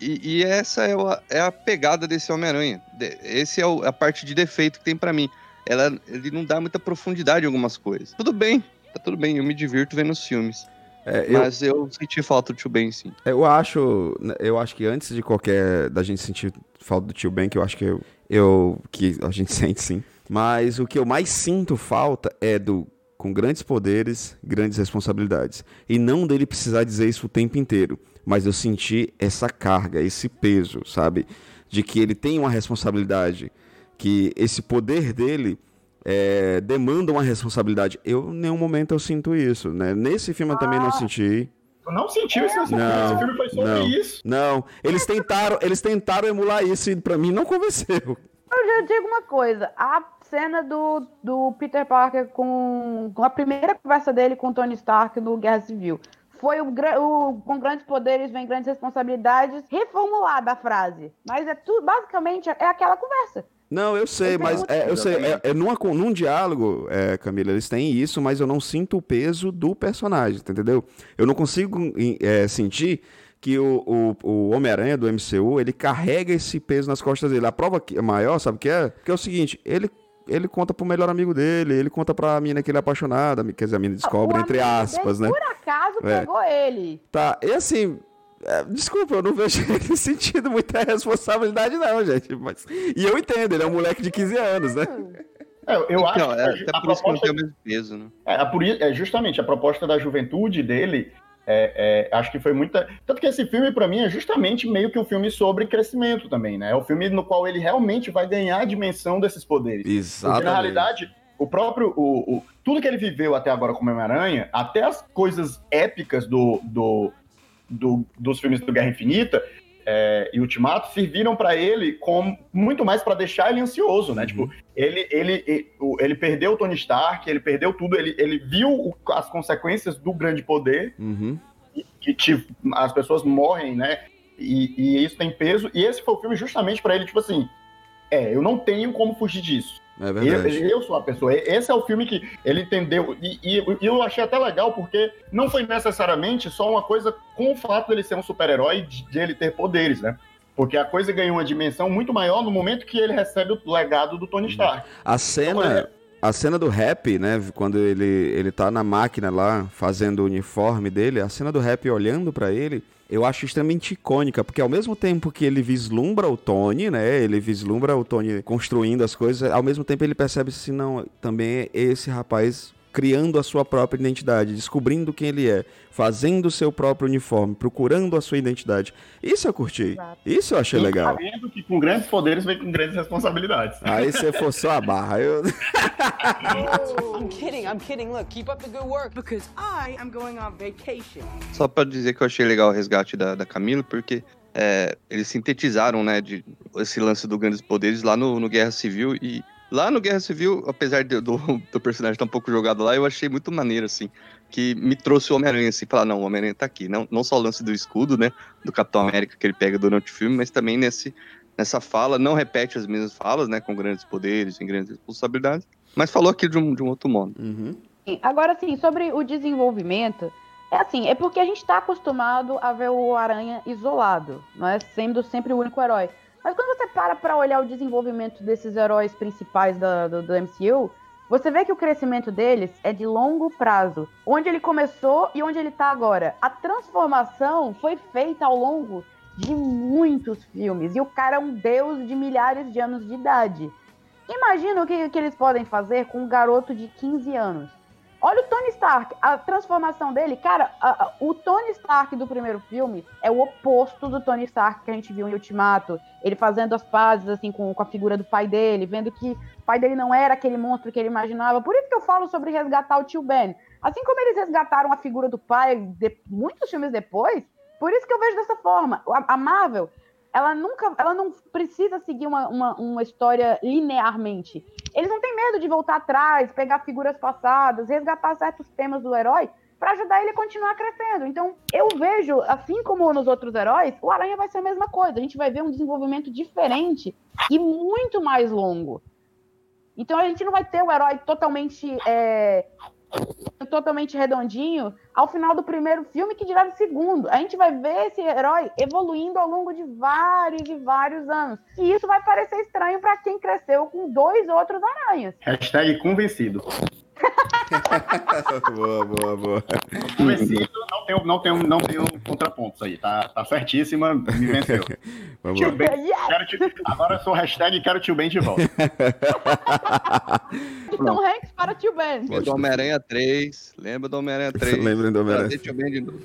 E, e essa é a, é a pegada desse Homem-Aranha. De- Esse é o- a parte de defeito que tem pra mim. Ela, ele não dá muita profundidade em algumas coisas. Tudo bem, tá tudo bem, eu me divirto vendo os filmes. É, eu, Mas eu senti falta do Tio Ben, sim. eu acho, eu acho que antes de qualquer da gente sentir falta do tio Ben, que eu acho que eu, eu que a gente sente sim. Mas o que eu mais sinto falta é do com grandes poderes, grandes responsabilidades. E não dele precisar dizer isso o tempo inteiro, mas eu senti essa carga, esse peso, sabe? De que ele tem uma responsabilidade, que esse poder dele é, demanda uma responsabilidade. Eu, em nenhum momento, eu sinto isso, né? Nesse filme eu também não senti. Tu não sentiu isso nesse filme? Não, Esse filme foi sobre não. isso. Não, eles tentaram, eles tentaram emular isso e pra mim não convenceu. Eu já digo uma coisa, a cena do, do Peter Parker com, com a primeira conversa dele com o Tony Stark no Guerra Civil. Foi o, o com grandes poderes vem grandes responsabilidades, reformulada a frase. Mas é tudo, basicamente, é aquela conversa. Não, eu sei, Eu mas é, eu sei, é, é numa, num diálogo, é, Camila, eles têm isso, mas eu não sinto o peso do personagem, tá entendeu? Eu não consigo é, sentir que o, o, o Homem-Aranha do MCU, ele carrega esse peso nas costas dele. A prova maior, sabe o que é? Que é o seguinte, ele, ele conta pro melhor amigo dele, ele conta pra mina que ele é apaixonado, quer dizer, a mina descobre, O entre amigo aspas, dele, né? Por acaso É. pegou ele. Tá, e assim, é, desculpa, eu não vejo ele sentindo muita responsabilidade, não, gente. Mas, e eu entendo, ele é um moleque de 15 anos, né? É, eu acho Então, que é, a, até a por isso que não tem o mesmo peso, né? É, é, justamente, a proposta da juventude dele, é, é, acho que foi muita. Tanto que esse filme, pra mim, é justamente meio que um filme sobre crescimento também, né? É um filme no qual ele realmente vai ganhar a dimensão desses poderes. Porque, Exatamente. na realidade, o próprio. O, o- tudo que ele viveu até agora como Homem-Aranha, até as coisas épicas do, do, do- dos filmes do Guerra Infinita é, e Ultimato serviram pra ele como muito mais pra deixar ele ansioso, né? Uhum. Tipo, ele, ele, ele, perdeu o Tony Stark, ele perdeu tudo, ele, ele viu o- as consequências do grande poder, Uhum. que tipo, as pessoas morrem, né? E, e isso tem peso. E esse foi o filme justamente pra ele, tipo assim, é, eu não tenho como fugir disso. É Eu, verdade. eu sou a pessoa. Esse é o filme que ele entendeu. E, e- e eu achei até legal, porque não foi necessariamente só uma coisa com o fato dele ser um super-herói, de, de ele ter poderes, né? Porque a coisa ganhou uma dimensão muito maior no momento que ele recebe o legado do Tony Stark. A cena, a cena do rap, né? Quando ele, ele tá na máquina lá, fazendo o uniforme dele, a cena do rap olhando para ele, eu acho extremamente icônica, porque ao mesmo tempo que ele vislumbra o Tony, né? Ele vislumbra o Tony construindo as coisas, ao mesmo tempo ele percebe assim, não, também esse rapaz criando a sua própria identidade, descobrindo quem ele é, fazendo o seu próprio uniforme, procurando a sua identidade. Isso eu curti. Exato. Isso eu achei e legal. Sabendo que com grandes poderes vem com grandes responsabilidades. Aí você forçou a barra. Eu... I'm kidding, I'm kidding. Look, keep up the good work because I am going on vacation. Só para dizer que eu achei legal o resgate da, da Camila, porque é, eles sintetizaram, né, de, esse lance do grandes poderes lá no, no Guerra Civil e Lá no Guerra Civil, apesar de, do, do personagem estar um pouco jogado lá, eu achei muito maneiro, assim, que me trouxe o Homem-Aranha, assim, falar, não, o Homem-Aranha tá aqui. Não, não só o lance do escudo, né, do Capitão América que ele pega durante o filme, mas também nesse, nessa fala, não repete as mesmas falas, né, com grandes poderes, e grandes responsabilidades, mas falou aqui de um, de um outro modo. Uhum. Agora, sim, sobre o desenvolvimento, é assim, é porque a gente está acostumado a ver o Aranha isolado, não é? Sendo sempre o único herói. Mas quando você para para olhar o desenvolvimento desses heróis principais da, do, do MCU, você vê que o crescimento deles é de longo prazo. Onde ele começou e onde ele está agora. A transformação foi feita ao longo de muitos filmes. E o cara é um deus de milhares de anos de idade. Imagina o que, que eles podem fazer com um garoto de 15 anos. Olha o Tony Stark, a transformação dele. Cara, a, a, o Tony Stark do primeiro filme é o oposto do Tony Stark que a gente viu em Ultimato. Ele fazendo as pazes, assim, com, com a figura do pai dele, vendo que o pai dele não era aquele monstro que ele imaginava. Por isso que eu falo sobre resgatar o tio Ben. Assim como eles resgataram a figura do pai de, muitos filmes depois, por isso que eu vejo dessa forma. A, a Marvel, ela nunca, ela não precisa seguir uma, uma, uma, história linearmente. Eles não têm medo de voltar atrás, pegar figuras passadas, resgatar certos temas do herói para ajudar ele a continuar crescendo. Então, eu vejo, assim como nos outros heróis, o Aranha vai ser a mesma coisa. A gente vai ver um desenvolvimento diferente e muito mais longo. Então, a gente não vai ter o herói totalmente é, totalmente redondinho ao final do primeiro filme, que dirá do segundo. A gente vai ver esse herói evoluindo ao longo de vários e vários anos. E isso vai parecer estranho para quem cresceu com dois outros aranhas. Hashtag convencido. boa, boa, boa. Convencido, não tenho, não tenho, não tenho contrapontos aí, tá, tá certíssima, me venceu. Vamos tio lá. Ben, quero tio, agora eu sou hashtag quero tio Ben de volta. Tom Hanks para tio Ben. Lembra do Homem-Aranha 3, lembra do Homem-Aranha 3. Lembrem do Homem-Aranha. Trazer Tio Ben de novo.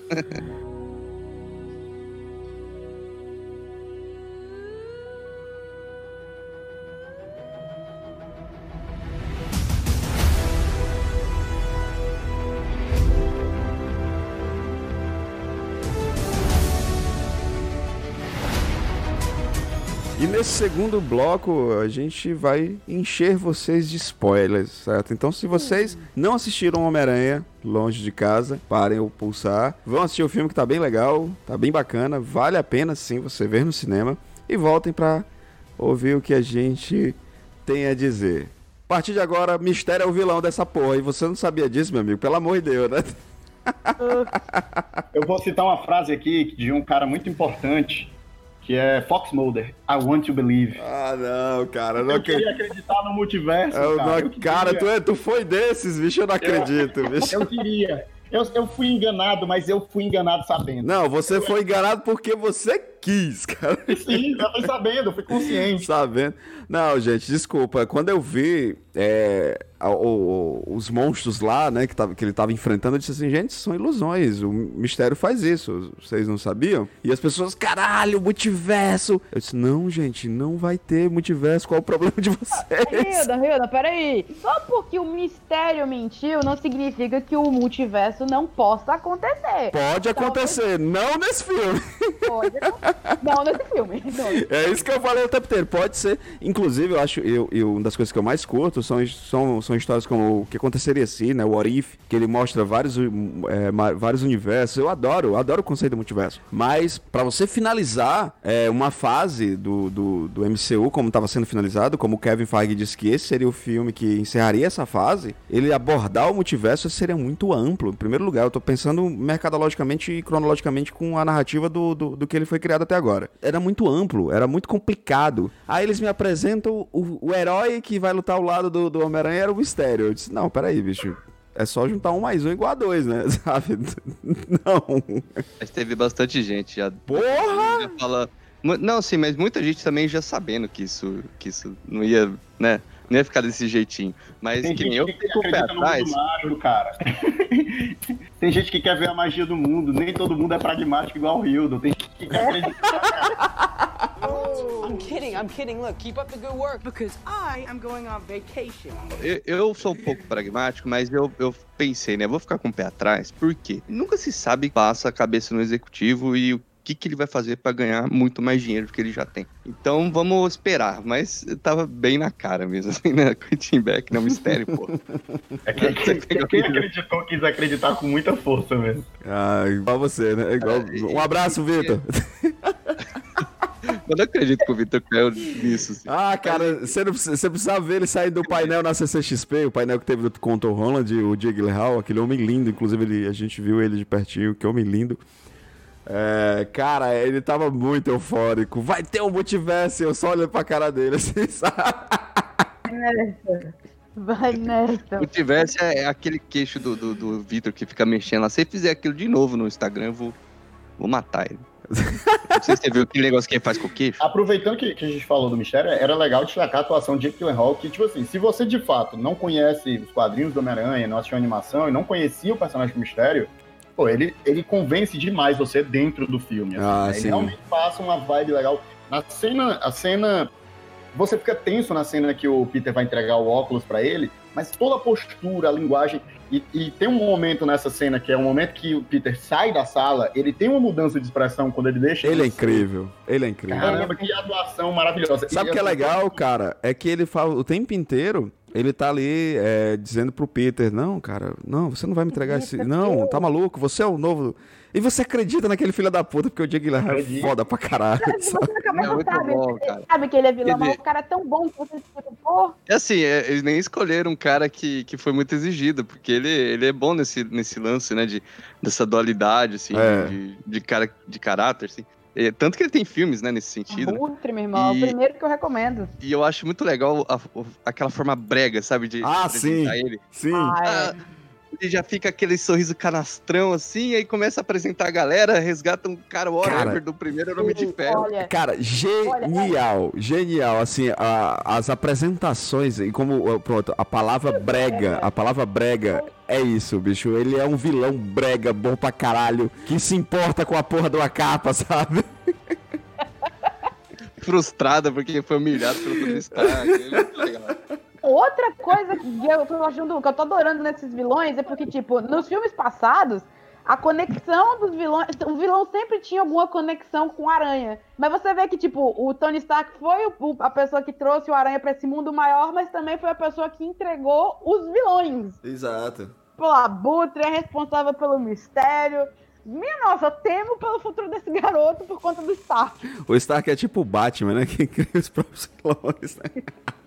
E nesse segundo bloco, a gente vai encher vocês de spoilers, certo? Então, se vocês não assistiram Homem-Aranha longe de casa, parem o pulsar. Vão assistir o filme que tá bem legal, tá bem bacana, vale a pena sim você ver no cinema. E voltem pra ouvir o que a gente tem a dizer. A partir de agora, Mistério é o vilão dessa porra. E você não sabia disso, meu amigo? Pelo amor de Deus, né? Eu vou citar uma frase aqui de um cara muito importante, que é Fox Mulder. I want to believe. Ah, não, cara. Não Eu acredito. queria acreditar no multiverso, Eu cara. não- Eu cara, tu, é, tu foi desses, bicho, eu não acredito, bicho. Eu queria. Eu, eu fui enganado, mas eu fui enganado sabendo. Não, você foi enganado porque você quis, cara. Sim, eu fui sabendo, eu fui consciente. Sabendo. Não, gente, desculpa. Quando eu vi é, a- o- o- os monstros lá, né, que, tava, que ele tava enfrentando, eu disse assim, gente, são ilusões. O mistério faz isso. Vocês não sabiam? E as pessoas, caralho, multiverso. Eu disse, não, gente, não vai ter multiverso. Qual o problema de vocês? Hilda, Hilda, peraí. Só porque o mistério mentiu não significa que o multiverso não possa acontecer. Pode acontecer, não nesse filme. Pode acontecer. Não nesse filme. Não. É isso que eu falei o tempo inteiro. Pode ser. Inclusive, eu acho. Eu, eu- uma das coisas que eu mais curto são, são, são histórias como o que aconteceria assim, né? O What If, que ele mostra vários, é, vários universos. Eu adoro, eu adoro o conceito do multiverso. Mas, pra você finalizar é, uma fase do, do, do MCU, como estava sendo finalizado, como o Kevin Feige disse que esse seria o filme que encerraria essa fase, ele abordar o multiverso seria muito amplo. Em primeiro lugar, eu tô pensando mercadologicamente e cronologicamente com a narrativa do, do, do que ele foi criado chegado até agora. Era muito amplo, era muito complicado. Aí eles me apresentam o, o herói que vai lutar ao lado do, do Homem-Aranha era o Mistério. Eu disse, não, peraí, bicho. É só juntar um mais um igual a dois, né? Sabe? Não. Mas teve bastante gente já. Porra! já fala... Não, sim, mas muita gente também já sabendo que isso, que isso não ia, né? Não ia ficar desse jeitinho. Mas Tem que nem eu que fico o pé atrás. mundo mágico, cara. Tem gente que quer ver a magia do mundo. Nem todo mundo é pragmático igual o Hildo. Tem gente que quer acreditar. I'm kidding, I'm kidding. Look, keep up the good work because I am going on vacation. Eu, eu sou um pouco pragmático, mas eu, eu pensei, né? Vou ficar com o pé atrás, por quê? Nunca se sabe passa a cabeça no executivo e o que, que ele vai fazer pra ganhar muito mais dinheiro do que ele já tem. Então vamos esperar, mas tava bem na cara mesmo, assim, né? Quentin Beck, não mistério, pô. É que, que- que- quem acreditou quis acreditar com muita força mesmo. Ah, igual você, né? Igual... Um abraço, Vitor. Eu não acredito que o Victor caiu nisso. Assim. Ah, cara, você, não precisa, você precisava ver ele sair do painel na CCXP, o painel que teve do- com o Tom Holland, o Jake Gyllenhaal, aquele homem lindo, inclusive ele, a gente viu ele de pertinho, que homem lindo. É, cara, ele tava muito eufórico. Vai ter um multiverso, eu só olho pra cara dele assim, sabe? Vai nessa. Se tivesse é aquele queixo do, do, do Victor que fica mexendo lá. Se ele fizer aquilo de novo no Instagram, eu vou, vou matar ele. Não sei se você viu aquele negócio que ele faz com o queixo. Aproveitando que, que a gente falou do mistério, era legal destacar a atuação de Jake Gyllenhaal, que, tipo assim, se você de fato não conhece os quadrinhos do Homem-Aranha, não assistiu a animação e não conhecia o personagem do mistério, pô, ele, ele convence demais você dentro do filme. assim, Ah, né? Ele realmente passa uma vibe legal. Na cena, a cena. Você fica tenso na cena que o Peter vai entregar o óculos pra ele, mas toda a postura, a linguagem. E, e tem um momento nessa cena que é um momento que o Peter sai da sala, ele tem uma mudança de expressão quando ele deixa. Ele é incrível, ele é incrível. Caramba, que atuação maravilhosa. Sabe o que é assim, legal, cara? É que ele fala o tempo inteiro, ele tá ali é, dizendo pro Peter, não, cara, não, você não vai me entregar esse. Não, tá maluco, você é o novo. E você acredita naquele filho da puta, porque o Jake Gyllenhaal é Acredito. foda pra caralho. Você sabe? cabeça É muito sabe, bom, cara. sabe que ele é vilão, Quer mas o cara é tão bom que você fica, pô, E assim, é, eles nem escolheram um cara que, que foi muito exigido, porque ele, ele é bom nesse, nesse lance, né, de, dessa dualidade, assim, É. de, de, cara, de caráter, assim. É, tanto que ele tem filmes, né, nesse sentido. né? Abutre, meu irmão. E- É o primeiro que eu recomendo. E eu acho muito legal a- o- aquela forma brega, sabe, de Ah, apresentar sim. ele. Sim. Ah, é. Ele já fica aquele sorriso canastrão, assim, e aí começa a apresentar a galera, resgata um cara whatever Cara, do primeiro Nome de Ferro. Olha, Cara, genial, genial, assim, a- as apresentações, e como, ó, pronto, a palavra brega, a palavra brega é isso, bicho, ele é um vilão brega, bom pra caralho, que se importa com a porra de uma capa, sabe? Frustrada porque foi humilhado pelo Tony Stark. É muito legal. Outra coisa que eu tô achando, que eu tô adorando nesses vilões é porque, tipo, nos filmes passados, a conexão dos vilões. O vilão sempre tinha alguma conexão com o Aranha. Mas você vê que, tipo, o Tony Stark foi o- a pessoa que trouxe o Aranha pra esse mundo maior, mas também foi a pessoa que entregou os vilões. Exato. Pô, a Butre é responsável pelo mistério. Minha nossa, eu temo pelo futuro desse garoto por conta do Stark. O Stark é tipo o Batman, né? Que cria os próprios clones, né?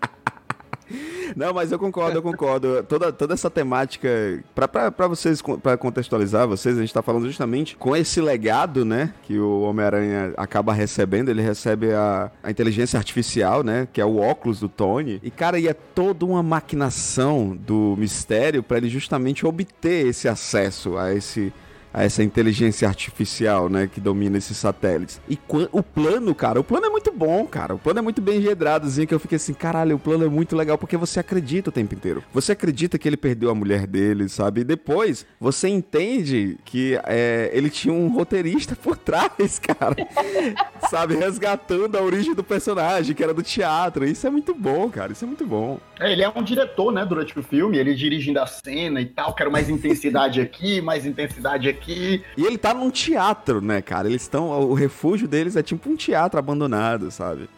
Não, mas eu concordo, eu concordo. Toda, toda essa temática, pra vocês, pra contextualizar vocês, a gente tá falando justamente com esse legado, né, que o Homem-Aranha acaba recebendo. Ele recebe a, a inteligência artificial, né, que é o óculos do Tony. E, cara, e é toda uma maquinação do mistério pra ele justamente obter esse acesso a esse a essa inteligência artificial, né, que domina esses satélites. E o plano, cara, o plano é muito bom, cara. O plano é muito bem enredadozinho, que eu fiquei assim, caralho, o plano é muito legal, porque você acredita o tempo inteiro. Você acredita que ele perdeu a mulher dele, sabe? E depois, você entende que é, ele tinha um roteirista por trás, cara. sabe? Resgatando a origem do personagem, que era do teatro. Isso é muito bom, cara. Isso é muito bom. É, ele é um diretor, né, durante o filme, ele dirigindo a cena e tal, quero mais intensidade aqui, mais intensidade aqui. E ele tá num teatro, né, cara? Eles estão. O refúgio deles é tipo um teatro abandonado, sabe?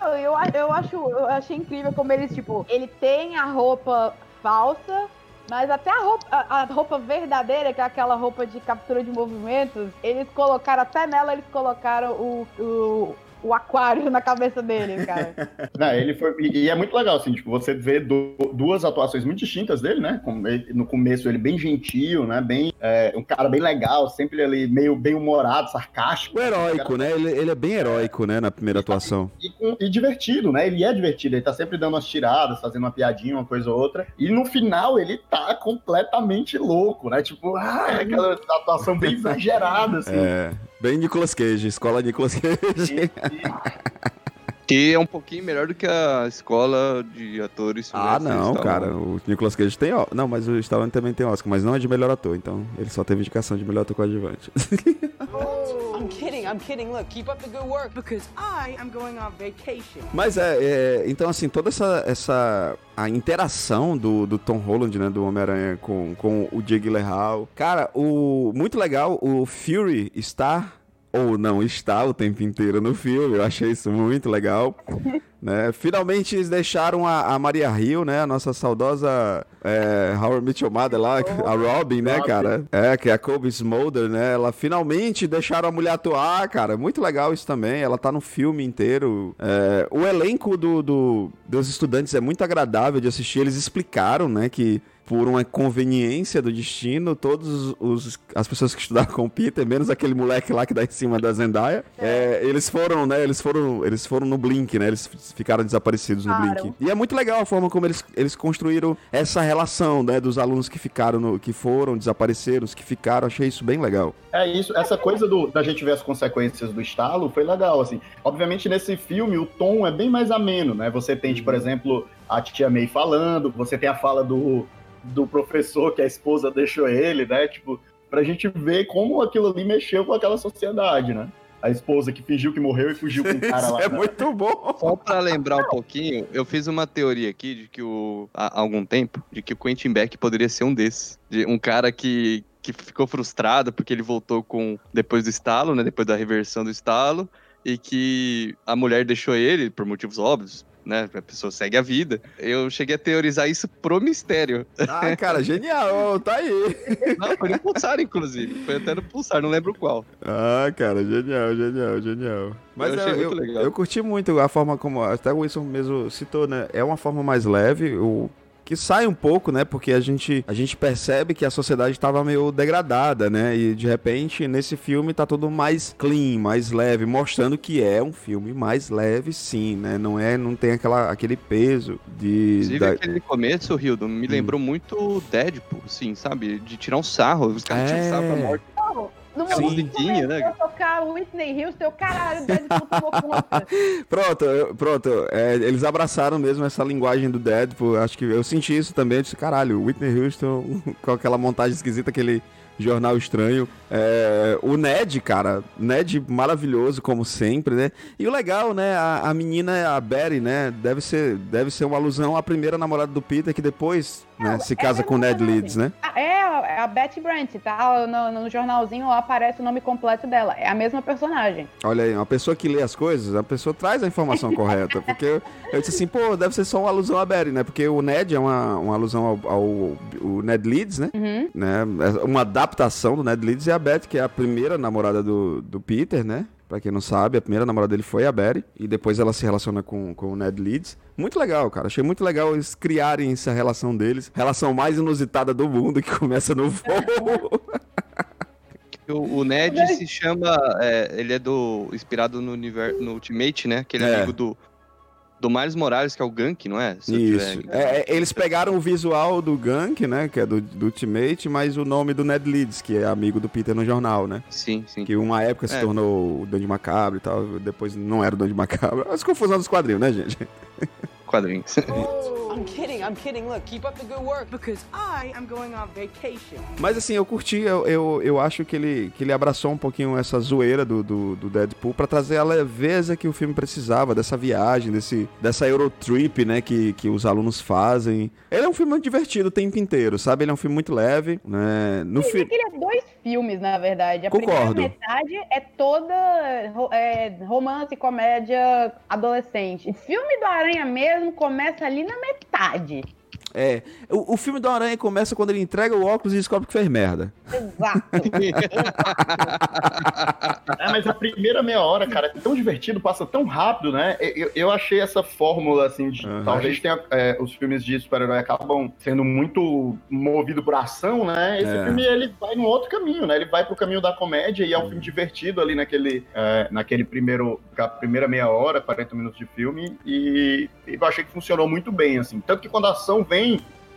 Eu, eu, eu acho, eu achei incrível como eles, tipo, ele tem a roupa falsa, mas até a roupa, a, a roupa verdadeira, que é aquela roupa de captura de movimentos, eles colocaram, até nela eles colocaram o, o, o aquário na cabeça dele, cara. Não, ele foi, e, e é muito legal, assim, tipo, você vê du- duas atuações muito distintas dele, né? Ele- no começo ele bem gentil, né? Bem, é, um cara bem legal, sempre ali meio bem humorado, sarcástico. O heróico, né? Ele, ele é bem heróico, né, na primeira atuação. E, com- e divertido, né? Ele é divertido, ele tá sempre dando umas tiradas, fazendo uma piadinha, uma coisa ou outra. E no final ele tá completamente louco, né? Tipo, ah, aquela atuação bem exagerada, assim. É, bem Nicolas Cage, escola Nicolas Cage. E- e- Que é um pouquinho melhor do que a escola de atores. Ah, não, cara. O Nicolas Cage tem. ó- Não, mas o Stallone também tem Oscar, mas não é de melhor ator, então ele só teve indicação de melhor ator coadjuvante. I'm kidding, I'm kidding. Look, keep up the good work because I am going on vacation. Mas é, é, então assim, toda essa, essa a interação do, do Tom Holland, né, do Homem-Aranha com, com o Jake Gyllenhaal. Cara, o muito legal, o Fury está ou não está o tempo inteiro no filme. Eu achei isso muito legal. né? Finalmente eles deixaram a, a Maria Hill, né, a nossa saudosa é, Howard Mitchell Mother lá, a Robin, né, cara? É, que é a Kobe Smolder, né? Ela finalmente deixaram a mulher atuar, cara. Muito legal isso também. Ela tá no filme inteiro. É, o elenco do, do- dos estudantes é muito agradável de assistir. Eles explicaram, né, que por uma conveniência do destino, todos os as pessoas que estudaram com o Peter, menos aquele moleque lá que dá em cima da Zendaya, é, eles foram, né? Eles foram, eles foram no Blink, né? Eles ficaram desaparecidos no Claro. Blink. E é muito legal a forma como eles, eles construíram essa relação, né? Dos alunos que ficaram, no, que foram, desapareceram, os que ficaram. Achei isso bem legal. É isso, essa coisa do, da gente ver as consequências do estalo foi legal, assim. Obviamente, nesse filme, o tom é bem mais ameno, né? Você tem, por exemplo, a tia May falando, você tem a fala do, do professor que a esposa deixou ele, né? Tipo, pra gente ver como aquilo ali mexeu com aquela sociedade, né? A esposa que fingiu que morreu e fugiu com o cara Isso lá. é né? muito bom. Só pra lembrar um pouquinho, eu fiz uma teoria aqui de que o. há algum tempo, de que o Quentin Beck poderia ser um desses. De um cara que, que ficou frustrado porque ele voltou com. depois do estalo, né? Depois da reversão do estalo. E que a mulher deixou ele, por motivos óbvios, né? A pessoa segue a vida. Eu cheguei a teorizar isso pro mistério. Ah, cara, genial. Tá aí. Não, foi no Pulsar, inclusive. Foi até no Pulsar, não lembro qual. Ah, cara, genial, genial, genial. Mas Eu eu, legal. eu curti muito a forma como, até o Wilson mesmo citou, né? É uma forma mais leve, o que sai um pouco, né? Porque a gente, a gente percebe que a sociedade estava meio degradada, né? E de repente, nesse filme, tá tudo mais clean, mais leve, mostrando que é um filme mais leve, sim, né? Não é, não tem aquela, aquele peso de. Inclusive, da- aquele começo, Hildo, me lembrou muito Deadpool, assim, sabe? De tirar um sarro. Os caras tiram É. sarro pra morte. No Sim. musiquinha, né? que eu tocar Whitney Houston, eu, caralho, o Deadpool tomou conta. Pronto, eu- pronto. é, eles abraçaram mesmo essa linguagem do Deadpool. Acho que eu senti isso também. Eu disse, caralho, Whitney Houston com aquela montagem esquisita, aquele jornal estranho. É, o Ned, cara, Ned maravilhoso, como sempre, né? E o legal, né? A, a menina, a Betty, né? Deve ser, deve ser uma alusão à primeira namorada do Peter, que depois né, se casa com o Ned Leeds, né? Ah, É, é a Betty Brant, tá? No, no jornalzinho lá aparece o nome completo dela. É a mesma personagem. Olha aí, uma pessoa que lê as coisas, a pessoa traz a informação correta. Porque eu, eu disse assim, pô, deve ser só uma alusão a Betty, né? Porque o Ned é uma, uma alusão ao, ao o Ned Leeds, né? Uhum. né? É Uma adaptação do Ned Leeds e a Betty, que é a primeira namorada do, do Peter, né? Pra quem não sabe, a primeira namorada dele foi a Betty. E depois ela se relaciona com, com o Ned Leeds. Muito legal, cara. Achei muito legal eles criarem essa relação deles. Relação mais inusitada do mundo, que começa no voo. O, o Ned se chama. é, ele é do. inspirado no, univer, no Ultimate, né? Aquele É. amigo do. Do Miles Morales, que é o Gank, não é? Se eu Isso. tiver- É, é, eles pegaram o visual do Gank, né? Que é do, do Ultimate, mas o nome do Ned Leeds, que é amigo do Peter no jornal, né? Sim, sim. Que uma época se É. tornou o Donde Macabro e tal, depois não era o Donde Macabro. As confusões dos quadrinhos, né, gente? Quadrinhos. I'm kidding, I'm kidding. Look, keep up the good work because I am going on vacation. Mas assim, eu curti, eu, eu, eu acho que ele, que ele abraçou um pouquinho essa zoeira do, do, do Deadpool pra trazer a leveza que o filme precisava, dessa viagem, desse, dessa Eurotrip, né, que, que os alunos fazem. Ele é um filme muito divertido o tempo inteiro, sabe? Ele é um filme muito leve, né? No Ele fi... é dois filmes, na verdade. A Concordo. primeira metade é toda é, romance, comédia, adolescente. O filme do Aranha mesmo começa ali na metade. É, o, o filme do Aranha começa quando ele entrega o óculos e descobre que fez merda. Exato. É, mas a primeira meia hora, cara, é tão divertido, passa tão rápido, né? Eu, eu achei essa fórmula, assim, de, Uhum. talvez tenha, é, os filmes de super-herói acabam sendo muito movidos por ação, né? Esse É. filme, ele vai num outro caminho, né? Ele vai pro caminho da comédia e é um filme divertido ali naquele, é, naquele primeiro, a primeira meia hora, 40 minutos de filme e, e eu achei que funcionou muito bem, assim. Tanto que quando a ação vem,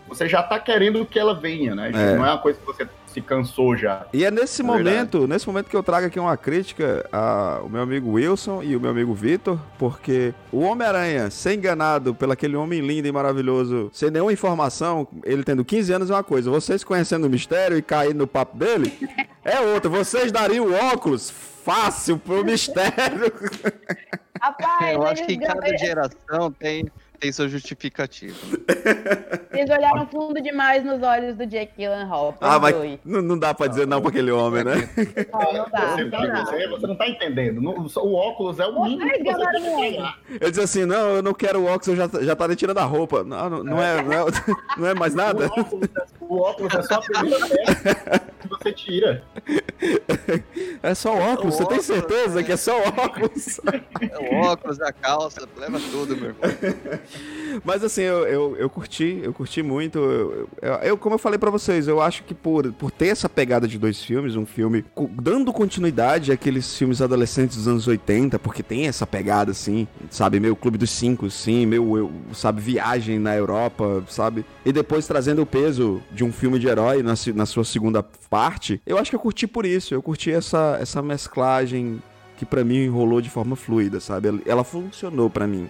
você já tá querendo que ela venha, né? É. Não é uma coisa que você se cansou já. E é nesse É momento, nesse momento que eu trago aqui uma crítica ao meu amigo Wilson e o meu amigo Vitor, porque o Homem-Aranha ser enganado pelo aquele homem lindo e maravilhoso, sem nenhuma informação, ele tendo 15 anos é uma coisa, vocês conhecendo o mistério e caindo no papo dele, é outra. Vocês dariam o óculos fácil pro mistério. Rapaz, Eu acho que em cada geração tem, tem sua justificativa. eles olharam fundo demais nos olhos do Jake Gyllenhaal. Ah, mas não, não dá pra dizer não pra aquele homem, né? Não, não dá, Você, não tá, dá. você, você não tá entendendo. O óculos é o mínimo Vocês que você enganaram tem. Ele disse assim, não, eu não quero o óculos, eu já, já tá tirando a roupa. Não, não, não é, não, é, não é mais nada? O óculos, é- o óculos é só a primeira peça que você tira. É só o óculos, você tem óculos, certeza que é só o óculos? É o óculos, a calça, leva tudo, meu irmão. Mas assim, eu, eu, eu curti, eu curti muito. Eu, eu- eu- como eu falei pra vocês, eu acho que por, por ter essa pegada de dois filmes, um filme dando continuidade àqueles filmes adolescentes dos anos 80, porque tem essa pegada assim, sabe? Meio Clube dos Cinco, sim, meio, eu- sabe, viagem na Europa, sabe? E depois trazendo o peso de um filme de herói na, na sua segunda parte, eu acho que eu curti por isso. Eu curti essa, essa mesclagem que pra mim rolou de forma fluida, sabe? Ela- funcionou pra mim.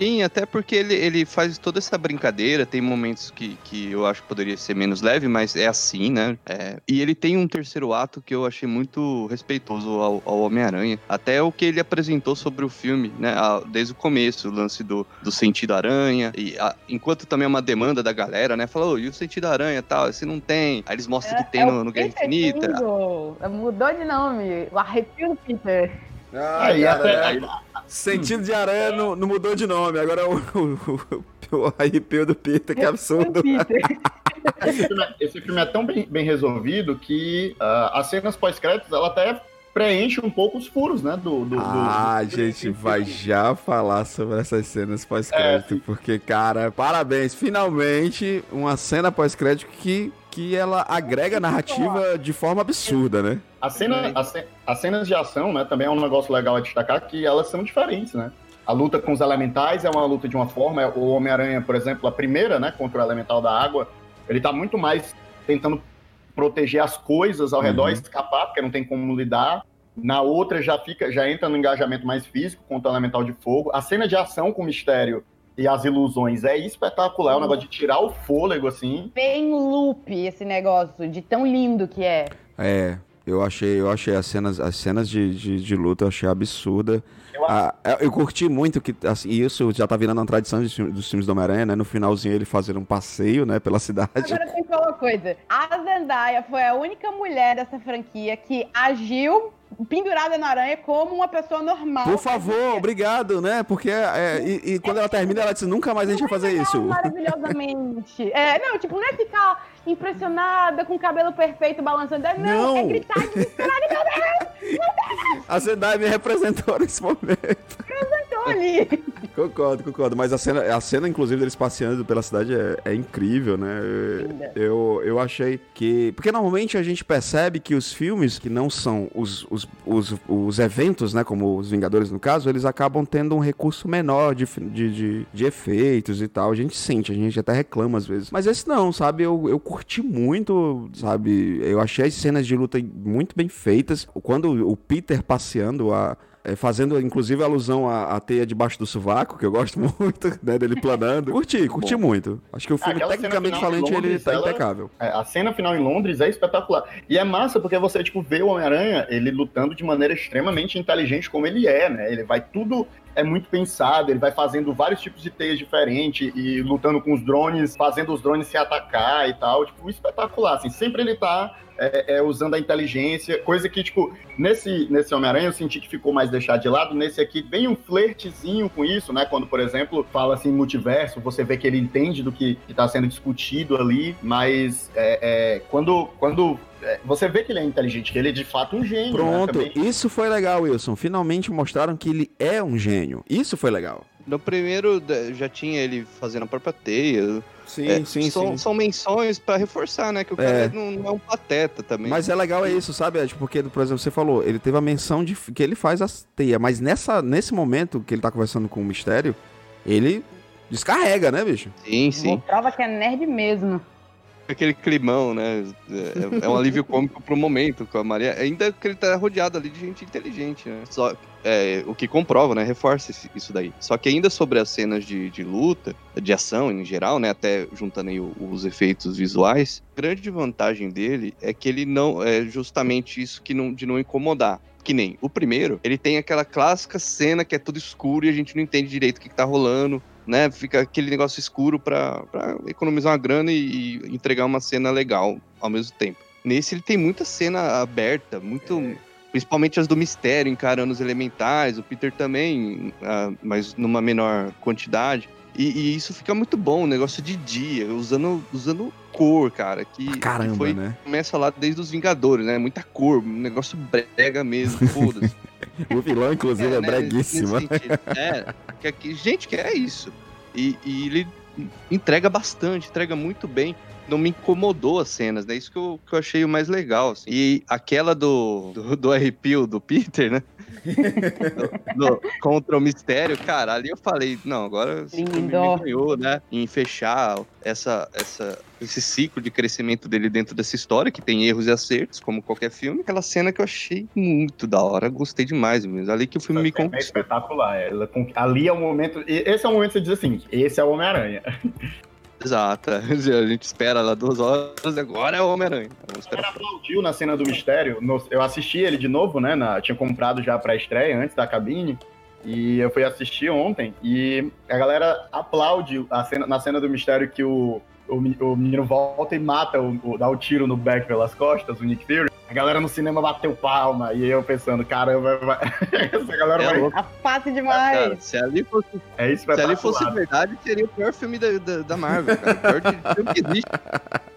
Sim, até porque ele, ele faz toda essa brincadeira, tem momentos que, que eu acho que poderia ser menos leve, mas é assim, né? É, e ele tem um terceiro ato que eu achei muito respeitoso ao, ao Homem-Aranha. Até o que ele apresentou sobre o filme, né? a- Desde o começo, o lance do, do sentido aranha. E a- enquanto também é uma demanda da galera, né? Falou, e o sentido aranha tal? Esse não tem. Aí eles mostram que tem É no, no Guerra Infinita. Mudou de nome. O arrepio do Peter. Ah, Aí, cara, até- é. aí- Sentido de aranha não, não mudou de nome, agora é o, o, o, arrepio do Peter, que O absurdo. Peter. esse, filme, é- esse filme é tão bem, bem resolvido que ah, as cenas pós-créditos, ela até preenche um pouco os furos, né? Do, do, Ah, a do- gente vai já falar sobre essas cenas pós-crédito, porque, cara, parabéns, finalmente uma cena pós-crédito que, que ela agrega a narrativa de forma absurda, né? A cena, as, ce- as cenas de ação, né, também é um negócio legal a destacar que elas são diferentes, né? A luta com os elementais é uma luta de uma forma, o Homem-Aranha, por exemplo, a primeira, né, contra o elemental da água, ele tá muito mais tentando proteger as coisas ao redor Uhum. e escapar, porque não tem como lidar. Na outra já fica, já entra no engajamento mais físico contra o elemental de fogo. A cena de ação com o mistério e as ilusões é espetacular, é um negócio de tirar o fôlego assim. Bem loop esse negócio, de tão lindo que é. É, eu achei, eu achei as cenas, as cenas de, de, de luta, eu achei absurda. Eu Ah, eu curti muito que assim, isso já tá virando uma tradição dos filmes- dos filmes do Homem-Aranha, né? No finalzinho ele fazer um passeio, né, pela cidade. Agora tem que falar uma coisa. A Zendaya foi a única mulher dessa franquia que agiu pendurada na aranha como uma pessoa normal. Por favor, obrigado, né? Porque é, e, e quando ela termina, ela disse, nunca mais a gente vai fazer isso. Maravilhosamente. É, não, tipo, não é ficar impressionada com o cabelo perfeito balançando. É, Não, Não. é gritar desesperada A Zendaya me representou nesse momento. Então ali. Concordo, concordo. Mas a cena, a cena inclusive, deles passeando pela cidade é, é incrível, né? Eu, eu achei que. Porque normalmente a gente percebe que os filmes que não são os, os, os, os eventos, né? Como os Vingadores no caso, eles acabam tendo um recurso menor de, de, de, de efeitos e tal. A gente sente, a gente até reclama às vezes. Mas esse não, sabe? Eu, eu curti muito, sabe? Eu achei as cenas de luta muito bem feitas. Quando o Peter passeando a. é, fazendo, inclusive, alusão à, à teia debaixo do sovaco, que eu gosto muito, né, dele planando. Curti, curti muito. Acho que o filme, aquela cena tecnicamente falante, ele tá ela- impecável. É, a cena final em Londres é espetacular. E é massa porque você, tipo, vê o Homem-Aranha, ele lutando de maneira extremamente inteligente como ele é, né? Ele vai tudo é muito pensado, ele vai fazendo vários tipos de teias diferentes e lutando com os drones, fazendo os drones se atacar e tal, tipo, espetacular, assim, sempre ele tá é, é, usando a inteligência, coisa que, tipo, nesse, nesse Homem-Aranha eu senti que ficou mais deixado de lado, nesse aqui vem um flertezinho com isso, né, quando, por exemplo, fala assim, multiverso, você vê que ele entende do que, que tá sendo discutido ali, mas é, é, quando, quando você vê que ele é inteligente, que ele é de fato um gênio. né, Pronto, também. isso foi legal, Wilson. Finalmente mostraram que ele é um gênio. Isso foi legal. No primeiro já tinha ele fazendo a própria teia. Sim, É, são, são menções pra reforçar, né? Que o cara É. não, não é um pateta também. Mas é legal é isso, sabe? É, tipo, Porque, por exemplo, você falou, ele teve a menção de que ele faz as teias, mas nessa, nesse momento que ele tá conversando com o mistério, ele descarrega, né, bicho? Sim, sim. Mostrava que é nerd mesmo. Aquele climão, né? É, é um alívio cômico pro momento com a Maria. Ainda que ele tá rodeado ali de gente inteligente, né? Só, é, o que comprova, né? Reforça isso daí. Só que ainda sobre as cenas de, de luta, de ação em geral, né? Até juntando aí os efeitos visuais, a grande vantagem dele é que ele não. É justamente isso que não, de não incomodar. Que nem o primeiro, ele tem aquela clássica cena que é tudo escuro e a gente não entende direito o que, que tá rolando né? Fica aquele negócio escuro pra, pra economizar uma grana e, e entregar uma cena legal ao mesmo tempo. Nesse ele tem muita cena aberta, muito. Principalmente as do mistério, encarando os elementais, o Peter também, ah, mas numa menor quantidade. E, e isso fica muito bom, o negócio de dia, usando, usando cor, cara. Que, que Caramba, foi, né? começa lá desde os Vingadores, né? Muita cor, um negócio brega mesmo, foda-se. O vilão, inclusive, é, né, breguíssimo. nesse sentido. É, que, gente, que é isso. E, e ele entrega bastante, entrega muito bem. Não me incomodou as cenas, né? Isso que eu, que eu achei o mais legal. assim. E aquela do, do, do arrepio do Peter, né? Do- do- contra o mistério, cara, ali eu falei, não, agora esse filme Lindo. me ganhou, né? Em fechar essa, essa, esse ciclo de crescimento dele dentro dessa história, que tem erros e acertos, como qualquer filme. Aquela cena que eu achei muito da hora, gostei demais mesmo. Ali que o filme me É conquistou. espetacular. Ela ali é o momento. Esse é o momento que você diz assim: esse é o Homem-Aranha. Exato. A gente espera lá duas horas, agora é o Homem-Aranha. Ela esperar. aplaudiu na cena do mistério. no- eu assisti ele de novo, né? na- tinha comprado já pra estreia antes da cabine. E eu fui assistir ontem. E a galera aplaude a cena, na cena do mistério que o, o, me- o menino volta e mata, o, o- dá o tiro no back pelas costas, o Nick Fury. A galera no cinema bateu palma. E eu pensando, caramba, vai- essa galera É vai. louco, A fácil cara. demais. Se ali fosse, É se espetacular. ali fosse verdade, seria o pior filme da, da, da Marvel, cara. O pior filme que existe.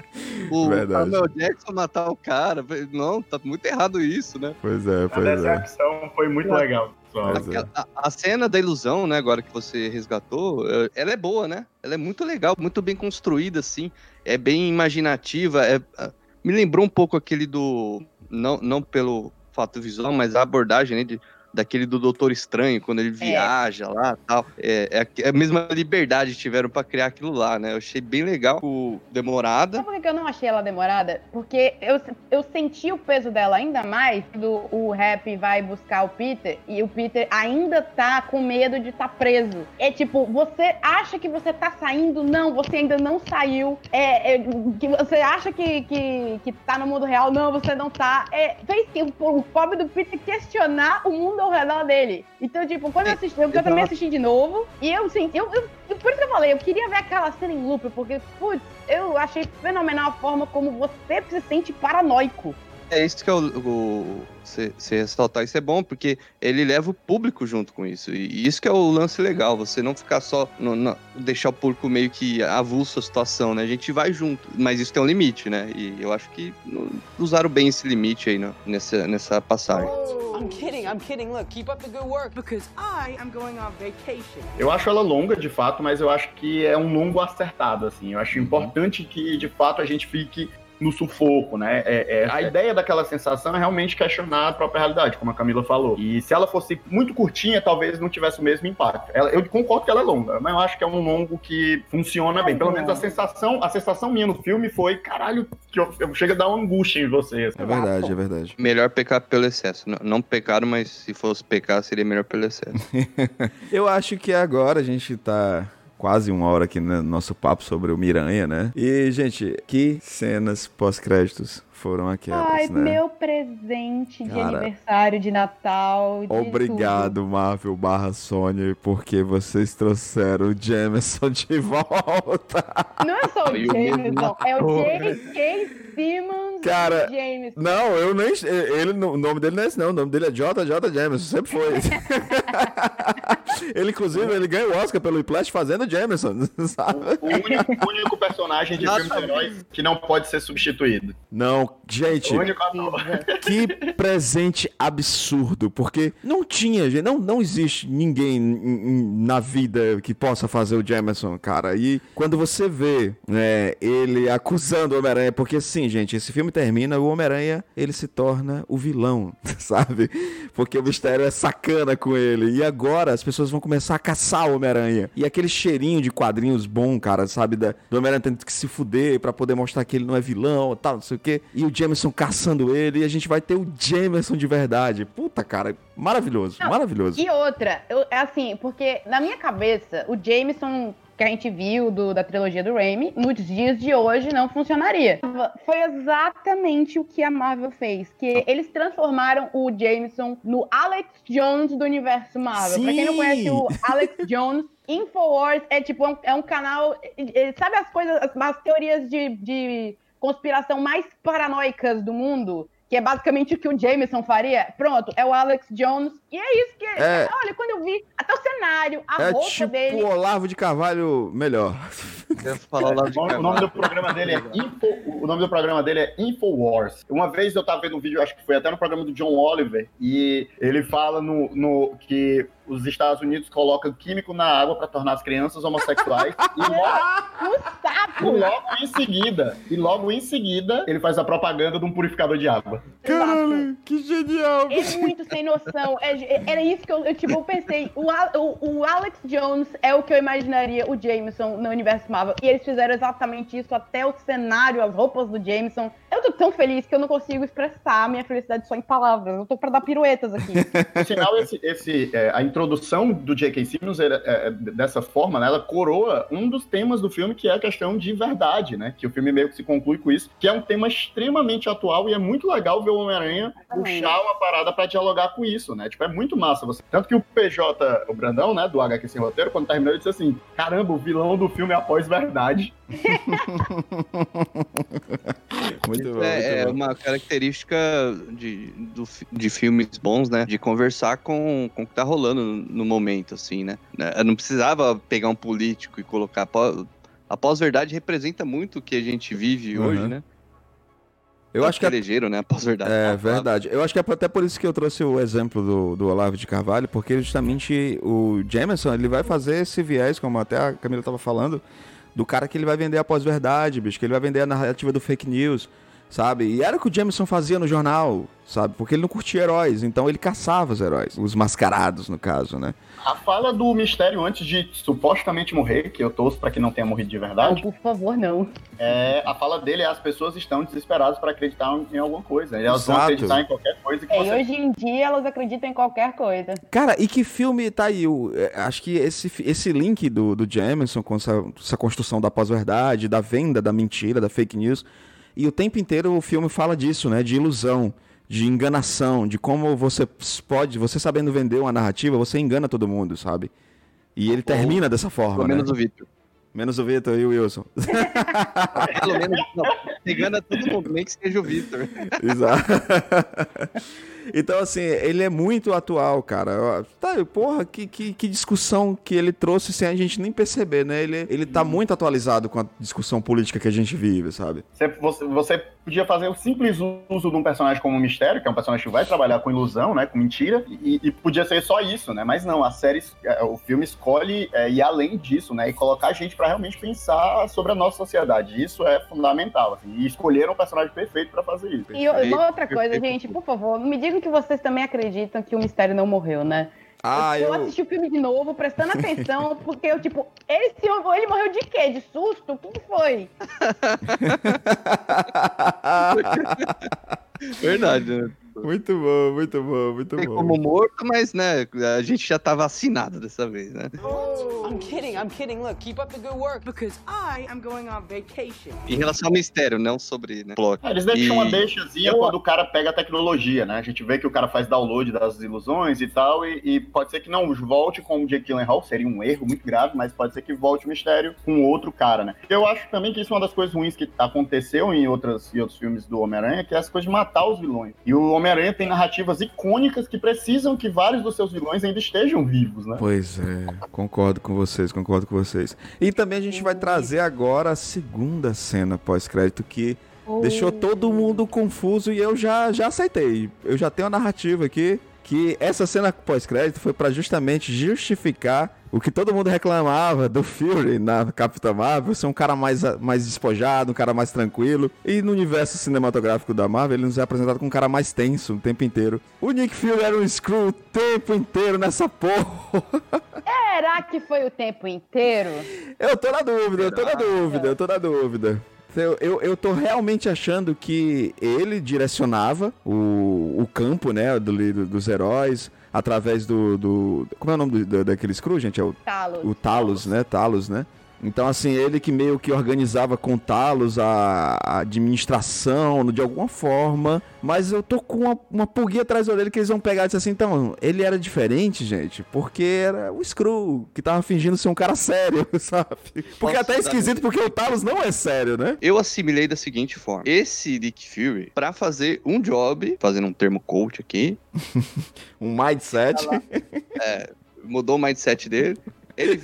O Verdade. Samuel Jackson matar o cara. Não, tá muito errado isso, né? Pois é, A pois é. decepção foi muito legal. É. A, a cena da ilusão, né, agora que você resgatou, ela é boa, né? Ela é muito legal, muito bem construída, assim. É bem imaginativa. É, ah, me lembrou um pouco aquele do. Não, não pelo fato visual, mas a abordagem, né? de- daquele do Doutor Estranho, quando ele viaja lá tal. É, é a- é a mesma liberdade que tiveram pra criar aquilo lá, né? Eu achei bem legal. O demorada. Sabe por que eu não achei ela demorada? Porque eu, eu senti o peso dela ainda mais do o Rap vai buscar o Peter e o Peter ainda tá com medo de estar tá preso. É tipo, você acha que você tá saindo? Não, você ainda não saiu. É, é, que você acha que, que, que tá no mundo real? Não, você não tá. É, fez que o, o pobre do Peter questionar o mundo ao redor dele. Então, tipo, quando eu assisti, eu, eu também assisti de novo e eu, assim, eu, eu, por isso que eu falei, eu queria ver aquela cena em loop, porque, putz, eu achei fenomenal a forma como você se sente paranoico. É isso que é o. você ressaltar isso é bom, porque ele leva o público junto com isso. E isso que é o lance legal, você não ficar só. no- no- deixar o público meio que avulso a situação, né? A gente vai junto. Mas isso tem um limite, né? E eu acho que usaram bem esse limite aí né? nessa, nessa passagem. I'm kidding, I'm kidding. Look, keep up the good work because I am going on vacation. Eu acho ela longa, de fato, mas eu acho que é um longo acertado, assim. Eu acho importante que, de fato, a gente fique no sufoco, né? É, é- a ideia daquela sensação é realmente questionar a própria realidade, como a Camila falou. E se ela fosse muito curtinha, talvez não tivesse o mesmo impacto. Ela- eu concordo que ela é longa, mas eu acho que é um longo que funciona bem. Pelo menos a sensação, a sensação minha no filme foi, caralho, que eu, eu chega a dar uma angústia em você. assim. É verdade, é verdade. Melhor pecar pelo excesso. Não, não pecaram, mas se fosse pecar, seria melhor pelo excesso. Eu acho que agora a gente tá quase uma hora aqui no nosso papo sobre o Miranha, né? E, gente, que cenas pós-créditos foram aquelas, Ai, né? meu presente de Cara, aniversário, de Natal. de Obrigado, Marvel barra Sony, porque vocês trouxeram o Jameson de volta. tudo. Não é só o Jameson, é o. J.K. Simmons Cara, Jameson. Não, eu nem. Ele, o nome dele não é esse, não. O nome dele é JJ Jameson, sempre foi. Ele, inclusive, ele ganha o Oscar pelo Whiplash fazendo Jameson, sabe? O único, o único personagem de filme de heróis que não pode ser substituído. Não, gente, O único ator. que presente absurdo, porque não tinha, gente, não, não existe ninguém na vida que possa fazer o Jameson, cara. E quando você vê né, ele acusando o Homem-Aranha, porque assim, gente, esse filme termina, o Homem-Aranha, ele se torna o vilão, sabe? Porque o mistério é sacana com ele. E agora as pessoas vão começar a caçar o Homem-Aranha. E aquele cheirinho de quadrinhos bom, cara, sabe? Da, do Homem-Aranha tendo que se fuder pra poder mostrar que ele não é vilão e tal, não sei o quê. E o Jameson caçando ele. E a gente vai ter o Jameson de verdade. Puta, cara, maravilhoso, Não, maravilhoso. E outra, eu- é assim, porque na minha cabeça, o Jameson que a gente viu do- da trilogia do Raimi, nos dias de hoje não funcionaria. Foi exatamente o que a Marvel fez, que eles transformaram o Jameson no Alex Jones do universo Marvel. Pra quem não Sim. conhece o Alex Jones, Infowars é tipo um- é um canal, é- é- sabe as coisas, as, as teorias de, de conspiração mais paranoicas do mundo? Que é basicamente o que o Jameson faria. Pronto, é o Alex Jones. E é isso que. É. Olha, quando eu vi, até o cenário, a É roupa tipo dele. o Olavo de Carvalho melhor. O nome do programa dele é Info, o nome do programa dele é Infowars. Uma vez eu tava vendo um vídeo, acho que foi até no programa do John Oliver, e ele fala no, no- que os Estados Unidos colocam químico na água para tornar as crianças homossexuais e logo, No e logo em seguida, e logo em seguida ele faz a propaganda de um purificador de água. Caralho, que genial. É muito sem noção. É- era isso que eu, eu, tipo, eu pensei. O, o, o Alex Jones é o que eu imaginaria o Jameson no universo Marvel. E eles fizeram exatamente isso, até o cenário, as roupas do Jameson. Eu tô tão feliz que eu não consigo expressar a minha felicidade só em palavras. Eu tô pra dar piruetas aqui. Por sinal, esse, esse, é, a introdução do J.K. Simmons era, é, é, dessa forma, né, ela coroa um dos temas do filme, que é a questão de verdade, né? Que o filme meio que se conclui com isso, que é um tema extremamente atual e é muito legal ver o Homem-Aranha puxar uma parada pra dialogar com isso, né? Tipo, é muito massa. Você... Tanto que o PJ, o Brandão, né, do HQ Sem Roteiro, quando terminou, ele disse assim: caramba, o vilão do filme é a pós-verdade. Muito bom, É, é muito bom. uma característica de, do de filmes bons, né? De conversar com, com o que tá rolando no, momento, assim, né? Eu não precisava pegar um político e colocar. A pós-verdade representa muito o que a gente vive Uhum. hoje, né? Eu acho que a elegeram, né? A pós-verdade. É verdade. Eu acho que é até por isso que eu trouxe o exemplo do, do Olavo de Carvalho, porque justamente o Jameson, ele vai fazer esse viés, como até a Camila tava falando, do cara que ele vai vender a pós-verdade, bicho, que ele vai vender a narrativa do fake news, sabe? E era o que o Jameson fazia no jornal, sabe? Porque ele não curtia heróis, então ele caçava os heróis, os mascarados, no caso, né? A fala do mistério antes de supostamente morrer, que eu torço pra que não tenha morrido de Não, verdade. por favor, não. É, a fala dele é as pessoas estão desesperadas para acreditar em alguma coisa. Elas vão Exato. acreditar em qualquer coisa que É, e você. hoje em dia elas acreditam em qualquer coisa. Cara, e que filme tá aí? O, é, acho que esse, esse link do, do Jameson com essa, essa construção da pós-verdade, da venda, da mentira, da fake news. E o tempo inteiro o filme fala disso, né? De ilusão, de enganação, de como você pode, você sabendo vender uma narrativa, você engana todo mundo, sabe? E ele termina dessa forma, Pelo né? menos o Vitor. Menos o Vitor e o Wilson. Pelo menos. Não, engana todo mundo, nem que seja o Vitor. Exato. Então, assim, ele é muito atual, cara. Tá, porra, que, que, que discussão que ele trouxe sem a gente nem perceber, né? Ele, ele tá muito atualizado com a discussão política que a gente vive, sabe? Você, você- podia fazer o simples uso de um personagem como um mistério, que é um personagem que vai trabalhar com ilusão, né? Com mentira, e, e podia ser só isso, né? Mas não, a série, é, o filme escolhe é, ir além disso, né? E colocar a gente para realmente pensar sobre a nossa sociedade. Isso é fundamental. assim, e escolheram o personagem perfeito para fazer isso. E uma outra coisa, gente, por favor, não me que vocês também acreditam que o mistério não morreu, né? Ah, eu eu. assisti o filme de novo, prestando atenção, porque eu, tipo, esse ele morreu de quê? De susto? O que, que foi? Verdade, né? Muito bom, muito bom, muito Tem bom. como morto, mas, né, a gente já tá vacinado dessa vez, né? I'm kidding, I'm kidding. Look, keep up the good work because I am going on vacation. Em relação ao mistério, não sobre, né, plot. Ah, Eles deixam E- uma deixazinha eu- quando o cara pega a tecnologia, né? A gente vê que o cara faz download das ilusões e tal, e, e pode ser que não volte com o Jake Gyllenhaal, seria um erro muito grave, mas pode ser que volte o mistério com outro cara, né? Eu acho também que isso é uma das coisas ruins que aconteceu em, outras, em outros filmes do Homem-Aranha, que é essa coisa de matar os vilões. E o Homem-Aranha Homem-Aranha tem narrativas icônicas que precisam que vários dos seus vilões ainda estejam vivos, né? Pois é, concordo com vocês, concordo com vocês. E também a gente vai trazer agora a segunda cena pós-crédito que deixou todo mundo confuso e eu já, já aceitei. Eu já tenho a narrativa aqui que essa cena pós-crédito foi para justamente justificar o que todo mundo reclamava do Fury na Capitã Marvel, ser um cara mais, mais despojado, um cara mais tranquilo. E no universo cinematográfico da Marvel, ele nos é apresentado como um cara mais tenso o tempo inteiro. O Nick Fury era um Screw o tempo inteiro nessa porra. Será que foi o tempo inteiro? Eu tô na dúvida, eu tô na dúvida, eu tô na dúvida. Eu, eu, eu tô realmente achando que ele direcionava o, o campo, né, do, dos heróis, através do, do. Como é o nome do, daquele Screw, gente? É o Talos. O Talos, né? Talos, né? Então, assim, ele que meio que organizava com Talos a, administração de alguma forma. Mas eu tô com uma, uma pulguinha atrás dele que eles vão pegar e dizer assim: então, ele era diferente, gente, porque era o Screw que tava fingindo ser um cara sério, sabe? Porque Nossa, até é esquisito, porque o Talos não é sério, né? Eu assimilei da seguinte forma: esse Nick Fury, pra fazer um job, fazendo um termo coach aqui, Um mindset. mudou o mindset dele. Ele, ele,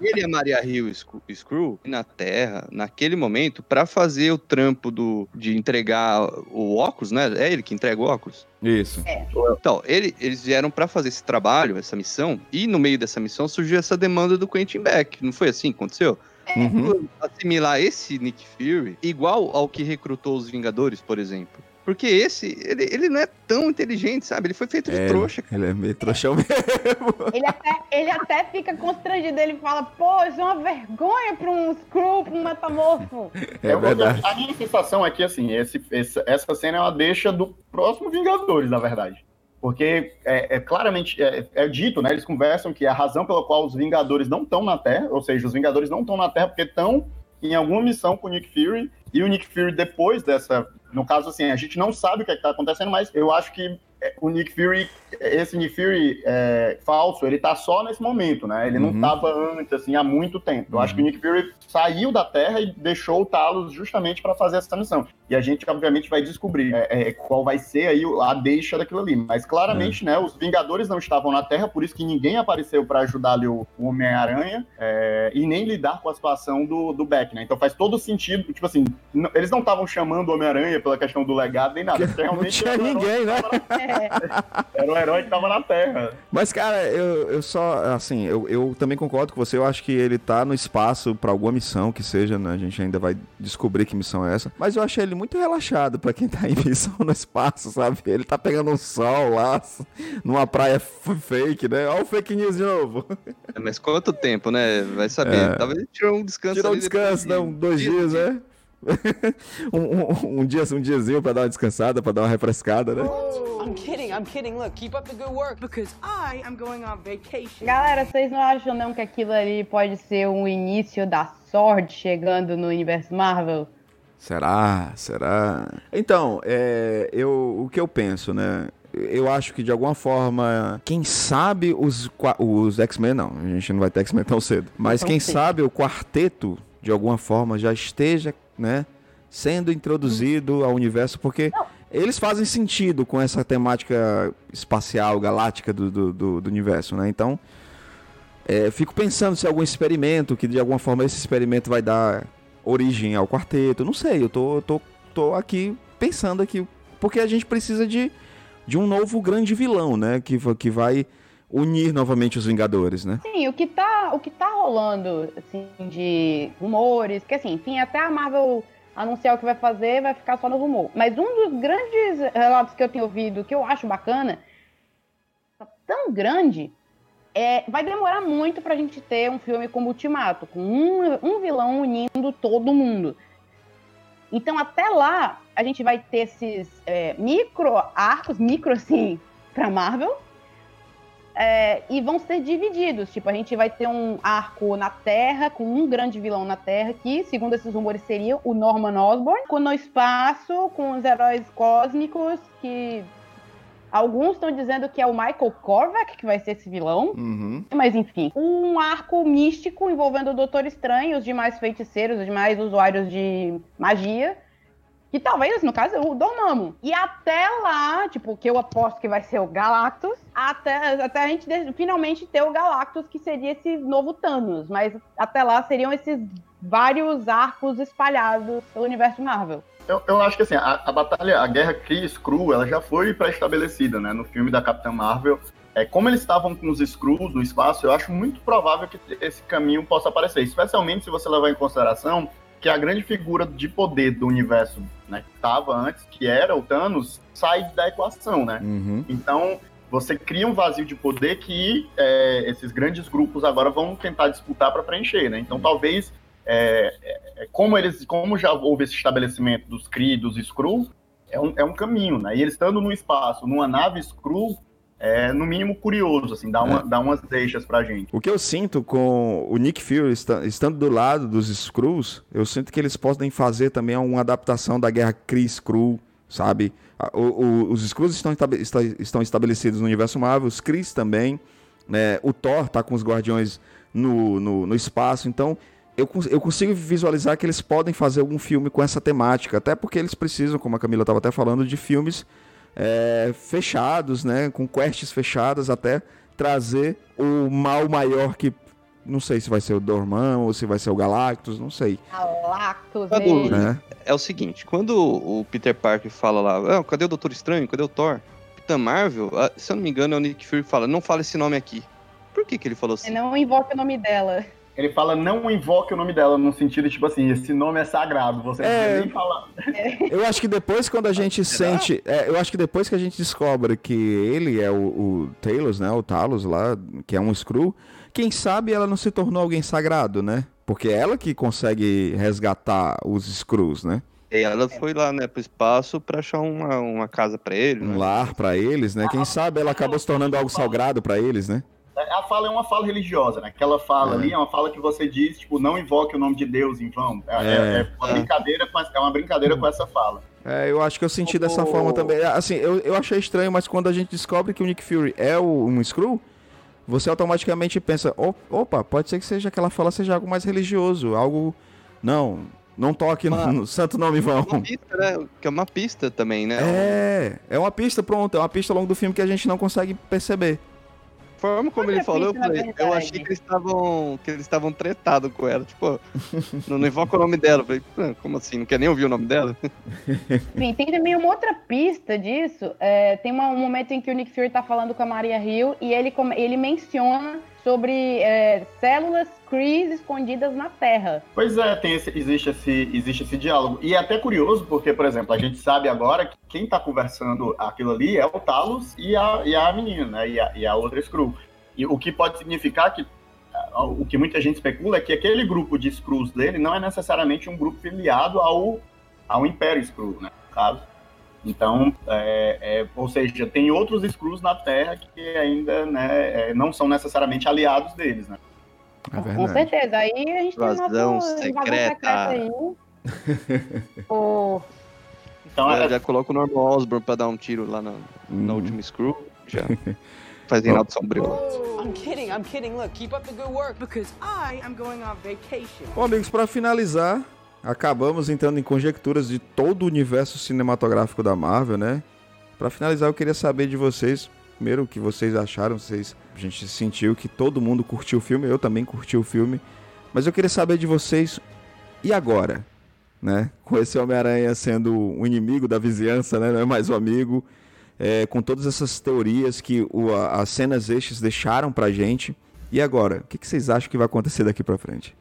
ele e a Maria Hill Screw- na Terra, naquele momento, pra fazer o trampo do, de entregar o óculos, né? É ele que entrega o óculos. Isso. Então, ele- eles vieram pra fazer esse trabalho, essa missão, e no meio dessa missão surgiu essa demanda do Quentin Beck. Não foi assim que aconteceu? Uhum. Assimilar esse Nick Fury igual ao que recrutou os Vingadores, por exemplo. Porque esse, ele, ele não é tão inteligente, sabe? Ele foi feito de É, trouxa. cara. Ele é meio trouxão mesmo. Ele até, ele até fica constrangido, ele fala, pô, isso é uma vergonha pra um Screw, pra um metamorfo. É Eu- verdade. A minha sensação é que, assim, esse, esse- essa cena é uma deixa do próximo Vingadores, na verdade. Porque é, é claramente é, é dito, né? Eles conversam que a razão pela qual os Vingadores não estão na Terra, ou seja, os Vingadores não estão na Terra porque estão em alguma missão com o Nick Fury, e o Nick Fury, depois dessa. No caso, assim, a gente não sabe o que está acontecendo, mas eu acho que é, o Nick Fury, esse Nick Fury é, falso, ele tá só nesse momento, né? Ele Uhum. não tava antes, assim, há muito tempo. Eu acho que o Nick Fury saiu da Terra e deixou o Talos justamente para fazer essa missão. E a gente, obviamente, vai descobrir é, é, qual vai ser aí a deixa daquilo ali. Mas claramente, né, os Vingadores não estavam na Terra, por isso que ninguém apareceu para ajudar ali o, o Homem-Aranha é, e nem lidar com a situação do, do Beck, né? Então faz todo sentido, tipo assim, eles não estavam chamando o Homem-Aranha pela questão do legado nem nada. porque Não realmente tinha ninguém, né? Era o herói que tava na Terra. Mas, cara, eu, eu só, assim, eu, eu também concordo com você. Eu acho que ele tá no espaço pra alguma missão que seja, né? A gente ainda vai descobrir que missão é essa. Mas eu achei ele muito relaxado pra quem tá em missão no espaço, sabe? Ele tá pegando um sol lá, numa praia fake, né? Olha o fake news de novo. É, Mas quanto tempo, né? Vai saber. É. Talvez ele tirou um descanso. Tirou um descanso, de- né? Um, dois dias, né? um, um, um dia, um diazinho pra dar uma descansada, pra dar uma refrescada, né? I'm kidding, I'm kidding. Look, keep up the good work because I am going on vacation. Galera, vocês não acham não que aquilo ali pode ser um início da sorte chegando no universo Marvel? Será? Será? Então, é, eu, o que eu penso, né? Eu acho que de alguma forma, quem sabe os, os X-Men, não, a gente não vai ter X-Men tão cedo. Mas quem sabe o quarteto, de alguma forma, já esteja, né, sendo introduzido ao universo, porque eles fazem sentido com essa temática espacial, galáctica do, do, do- do universo, né? Então, é, fico pensando se algum experimento, que de alguma forma esse experimento vai dar origem ao quarteto. Não sei, eu tô, tô, tô aqui pensando aqui. Porque a gente precisa de, de um novo grande vilão, né? Que, que vai unir novamente os Vingadores, né? Sim, o que tá, o que tá rolando, assim, de rumores, que assim, enfim, até a Marvel anunciar o que vai fazer, vai ficar só no rumor. Mas um dos grandes relatos que eu tenho ouvido, que eu acho bacana, tá tão grande, é, vai demorar muito pra gente ter um filme como Ultimato, com um, um vilão unindo todo mundo. Então, até lá, a gente vai ter esses é, micro arcos, micro assim, pra Marvel, é, e vão ser divididos. Tipo, a gente vai ter um arco na Terra, com um grande vilão na Terra, que, segundo esses rumores, seria o Norman Osborn. Com no espaço, com os heróis cósmicos, que alguns estão dizendo que é o Michael Korvac que vai ser esse vilão. Uhum. Mas enfim, um arco místico envolvendo o Doutor Estranho os demais feiticeiros, os demais usuários de magia, Que talvez, no caso, o Dormammu. E até lá, tipo, que eu aposto que vai ser o Galactus, até, até a gente finalmente ter o Galactus, que seria esse novo Thanos. Mas até lá seriam esses vários arcos espalhados pelo universo Marvel. Eu, eu acho que assim, a, a batalha, a guerra Kree-Skrull, ela já foi pré-estabelecida, né? No filme da Capitã Marvel. É, como eles estavam com os Skrulls no espaço, eu acho muito provável que esse caminho possa aparecer. Especialmente se você levar em consideração que a grande figura de poder do universo né, que estava antes, que era o Thanos, sai da equação, né? Uhum. Então, você cria um vazio de poder que é, esses grandes grupos agora vão tentar disputar para preencher, né? Então, talvez, é, é, como eles, como já houve esse estabelecimento dos Kree, dos Skrull, é um, é um caminho, né? E eles estando no espaço, numa nave Skrull, é no mínimo curioso, assim, dá, uma, dá umas deixas pra gente. O que eu sinto com o Nick Fury esta- estando do lado dos Skrulls, eu sinto que eles podem fazer também uma adaptação da guerra Kree-Skrull, sabe? O- o- os Skrulls estão, estão estabelecidos no universo Marvel, os Krees também, né? o Thor tá com os Guardiões no, no, no espaço, então eu, eu consigo visualizar que eles podem fazer algum filme com essa temática, até porque eles precisam, como a Camila estava até falando, de filmes é, fechados, né, com quests fechadas até trazer o mal maior que não sei se vai ser o Dormammu ou se vai ser o Galactus, não sei, Galactus, nele. dúvida. né? É o seguinte, quando o Peter Parker fala lá, ah, cadê o Doutor Estranho, cadê o Thor? Capitã Marvel, ah, se eu não me engano, é o Nick Fury que fala, não fala esse nome aqui. Por que que ele falou assim? não invoca o nome dela. Ele fala, não invoque o nome dela, no sentido, tipo assim, esse nome é sagrado, você não É. precisa nem falar. Eu acho que depois quando a gente será? sente, é, eu acho que depois que a gente descobre que ele é o, o Talos, né, o Talos lá, que é um Skrull, quem sabe ela não se tornou alguém sagrado, né? Porque é ela que consegue resgatar os Skrulls, né? E ela foi lá, né, pro espaço pra achar uma, uma casa pra ele, Um né? lar pra eles, né? Quem sabe ela acabou se tornando algo sagrado pra eles, né? A fala é uma fala religiosa, né? Aquela fala É. ali é uma fala que você diz, tipo, não invoque o nome de Deus em vão. É, É. é- é uma brincadeira com essa, é uma brincadeira com essa fala. É, eu acho que eu senti dessa O- forma também. Assim, eu, eu achei estranho, mas quando a gente descobre que o Nick Fury é o, um Skrull, você automaticamente pensa, "Op- opa, pode ser que seja que ela fala seja algo mais religioso, algo... Não, não toque no, Uma- no santo nome vão. Uma pista, né? Que é uma pista também, né? É, é uma pista pronta, é uma pista ao longo do filme que a gente não consegue perceber. Forma como ele falou, eu falei, eu achei que eles estavam que eles estavam tretados com ela, tipo, não, não invoca o nome dela. Eu falei, "Ah, como assim? Não quer nem ouvir o nome dela? Sim, tem também uma outra pista disso. é, tem uma- um momento em que o Nick Fury tá falando com a Maria Hill e ele, ele menciona sobre é, células Krees escondidas na Terra. Pois é, esse- existe, esse, existe esse diálogo. E é até curioso, porque, por exemplo, a gente sabe agora que quem tá conversando aquilo ali é o Talos e a, e a menina, né? E a, e a outra Skrull. E o que pode significar que o que muita gente especula é que aquele grupo de Skrulls dele não é necessariamente um grupo filiado ao, ao Império Skrull, né? No caso. Então, é, é, ou seja, tem outros Skrulls na Terra que ainda né, é, não são necessariamente aliados deles, né? É Com certeza. Aí a gente Invasão tem nossa secreta. aí. o Então, Já, é, já coloca o Norman Osborn pra dar um tiro lá na, na Hum. última Screw. Já faz Reinaldo Sombrio lá. I'm kidding, I'm kidding. Look, keep up the good work because I am going on vacation. Bom, amigos, para finalizar, acabamos entrando em conjecturas de todo o universo cinematográfico da Marvel, né? Para finalizar, eu queria saber de vocês, primeiro, o que vocês acharam, vocês, a gente sentiu que todo mundo curtiu o filme, eu também curti o filme, mas eu queria saber de vocês, e agora? Né? Com esse Homem-Aranha sendo um inimigo da vizinhança, né? Não é mais um amigo, é, com todas essas teorias que o- a- as cenas extras deixaram pra gente, e agora? O que, que vocês acham que vai acontecer daqui pra frente?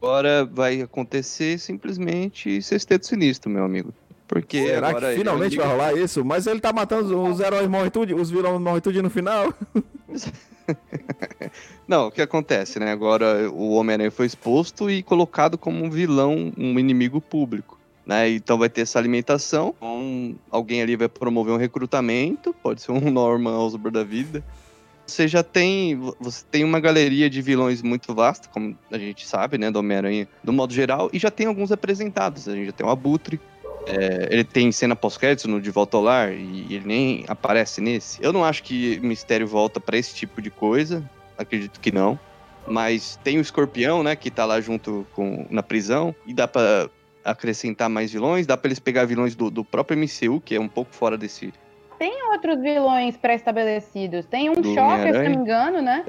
Agora vai acontecer simplesmente sexteto sinistro, meu amigo. Porque Será agora que ele finalmente é o vai rolar isso? Mas ele tá matando os heróis morrem tudo, os vilões morrem tudo no final. Não, o que acontece, né? Agora o Homem-Aranha foi exposto e colocado como um vilão, um inimigo público. Né? Então vai ter essa alimentação. Um, alguém ali vai promover um recrutamento, pode ser um Norman Osborn da vida. Você já tem, você tem uma galeria de vilões muito vasta, como a gente sabe, né, do Homem-Aranha, do modo geral, e já tem alguns apresentados. A gente já tem o Abutre, é, ele tem cena pós-créditos no De Volta ao Lar e ele nem aparece nesse. Eu não acho que o Mistério volta pra esse tipo de coisa, acredito que não. Mas tem o Escorpião, né, que tá lá junto com na prisão e dá pra acrescentar mais vilões, dá pra eles pegar vilões do, do próprio MCU, que é um pouco fora desse. Tem outros vilões pré-estabelecidos. Tem um Do Shocker, se não me engano, né?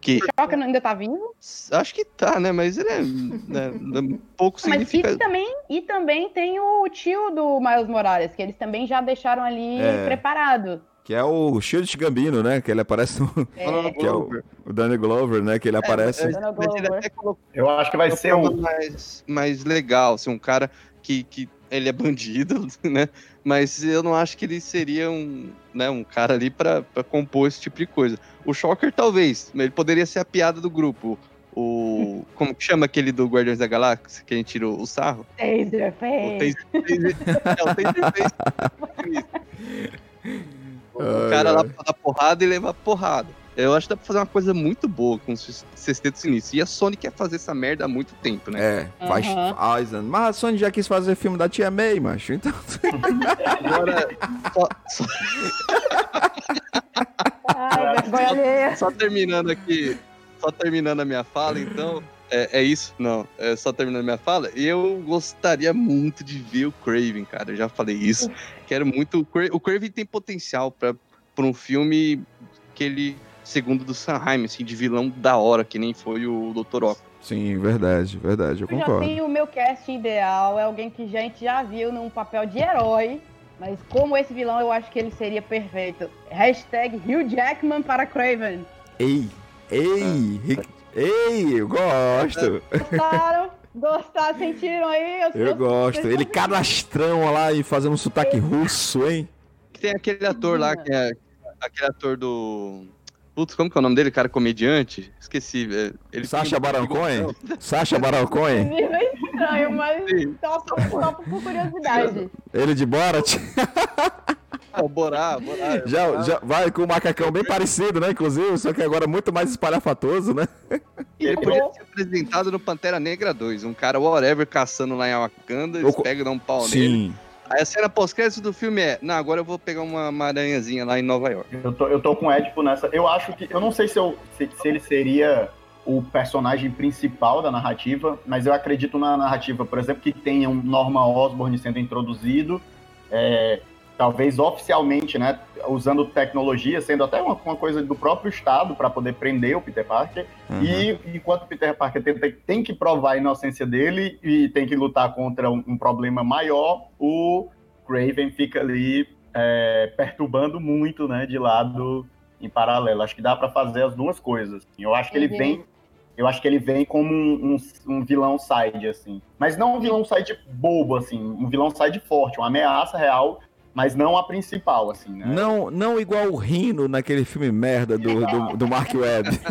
Que O Shocker ainda tá vivo. acho que tá, né? Mas ele é né, um pouco Mas e significativo. também, e também tem o tio do Miles Morales, que eles também já deixaram ali É. preparado. Que é o Shield Gambino, né? Que ele aparece no. É, Que é o, o Danny Glover, né? Que ele aparece. ele Glover. até colocou Eu acho que vai ser um. mais, mais legal, ser um cara que, que ele é bandido, né? Mas eu não acho que ele seria um, né, um cara ali pra, pra compor esse tipo de coisa. O Shocker, talvez, ele poderia ser a piada do grupo. O. Como que chama aquele do Guardiões da Galáxia, que a gente tirou o sarro? O Taserface. Taser- é, o Taserface. O cara lá pra dar porrada e levar porrada. Eu acho que dá pra fazer uma coisa muito boa com o Sexteto Sinistro. E a Sony quer fazer essa merda há muito tempo, né? É, faz, Aham. faz? Mas a Sony já quis fazer filme da Tia May, macho. Então. Agora, só, só- Ai, alheia. só terminando aqui, só terminando a minha fala, então. É, é isso? Não, é só terminando a minha fala. Eu gostaria muito de ver o Craven, cara. Eu já falei isso. Quero muito. O Cra- O Craven tem potencial pra, pra um filme que ele, segundo do Sanheim, assim, de vilão da hora, que nem foi o Dr. Octopus. Sim, verdade, verdade, eu Eu já concordo. tenho o meu cast ideal, é alguém que a gente já viu num papel de herói, mas como esse vilão eu acho que ele seria perfeito. Hashtag Hugh Jackman para Craven. Ei, ei, Rick- ei, eu gosto. Gostaram? Gostaram? Sentiram aí? Eu gosto. Ele cadastrão lá e fazendo um sotaque russo, hein? Tem aquele ator lá, que é aquele ator do. Putz, como que é o nome dele? Cara comediante? Esqueci. é, Ele Sacha um Baron Cohen? Sacha Baron Cohen? Nível estranho, mas Sim. topo, topo por curiosidade. Ele de Borat? Ah, o Borá, Borá. Já, Borá. já vai com o macacão bem parecido, né? Inclusive, só que agora muito mais espalhafatoso, né? Ele podia ser apresentado no Pantera Negra 2. Um cara whatever caçando lá em Wakanda, eles co- pegam e dão um pau nele. Aí a cena pós-crédito do filme é: Não, agora eu vou pegar uma, uma aranhazinha lá em Nova York. Eu tô, eu tô com o Edipo nessa. Eu acho que. Eu não sei se, eu, se, se ele seria o personagem principal da narrativa, mas eu acredito na narrativa, por exemplo, que tenha um Norman Osborn sendo introduzido, é, talvez oficialmente, né? Usando tecnologia, sendo até uma, uma coisa do próprio Estado para poder prender o Peter Parker. Uhum. E enquanto o Peter Parker tem, tem- que provar a inocência dele e tem que lutar contra um, um problema maior, o Craven fica ali é, perturbando muito, né, de lado em paralelo. Acho que dá pra fazer as duas coisas. Eu acho que ele Uhum. vem, eu acho que ele vem como um, um- um vilão side assim, mas não um vilão side bobo assim, um vilão side forte, uma ameaça real, mas não a principal assim, né? Não, não igual o Rino naquele filme merda do, do, do Mark Webb.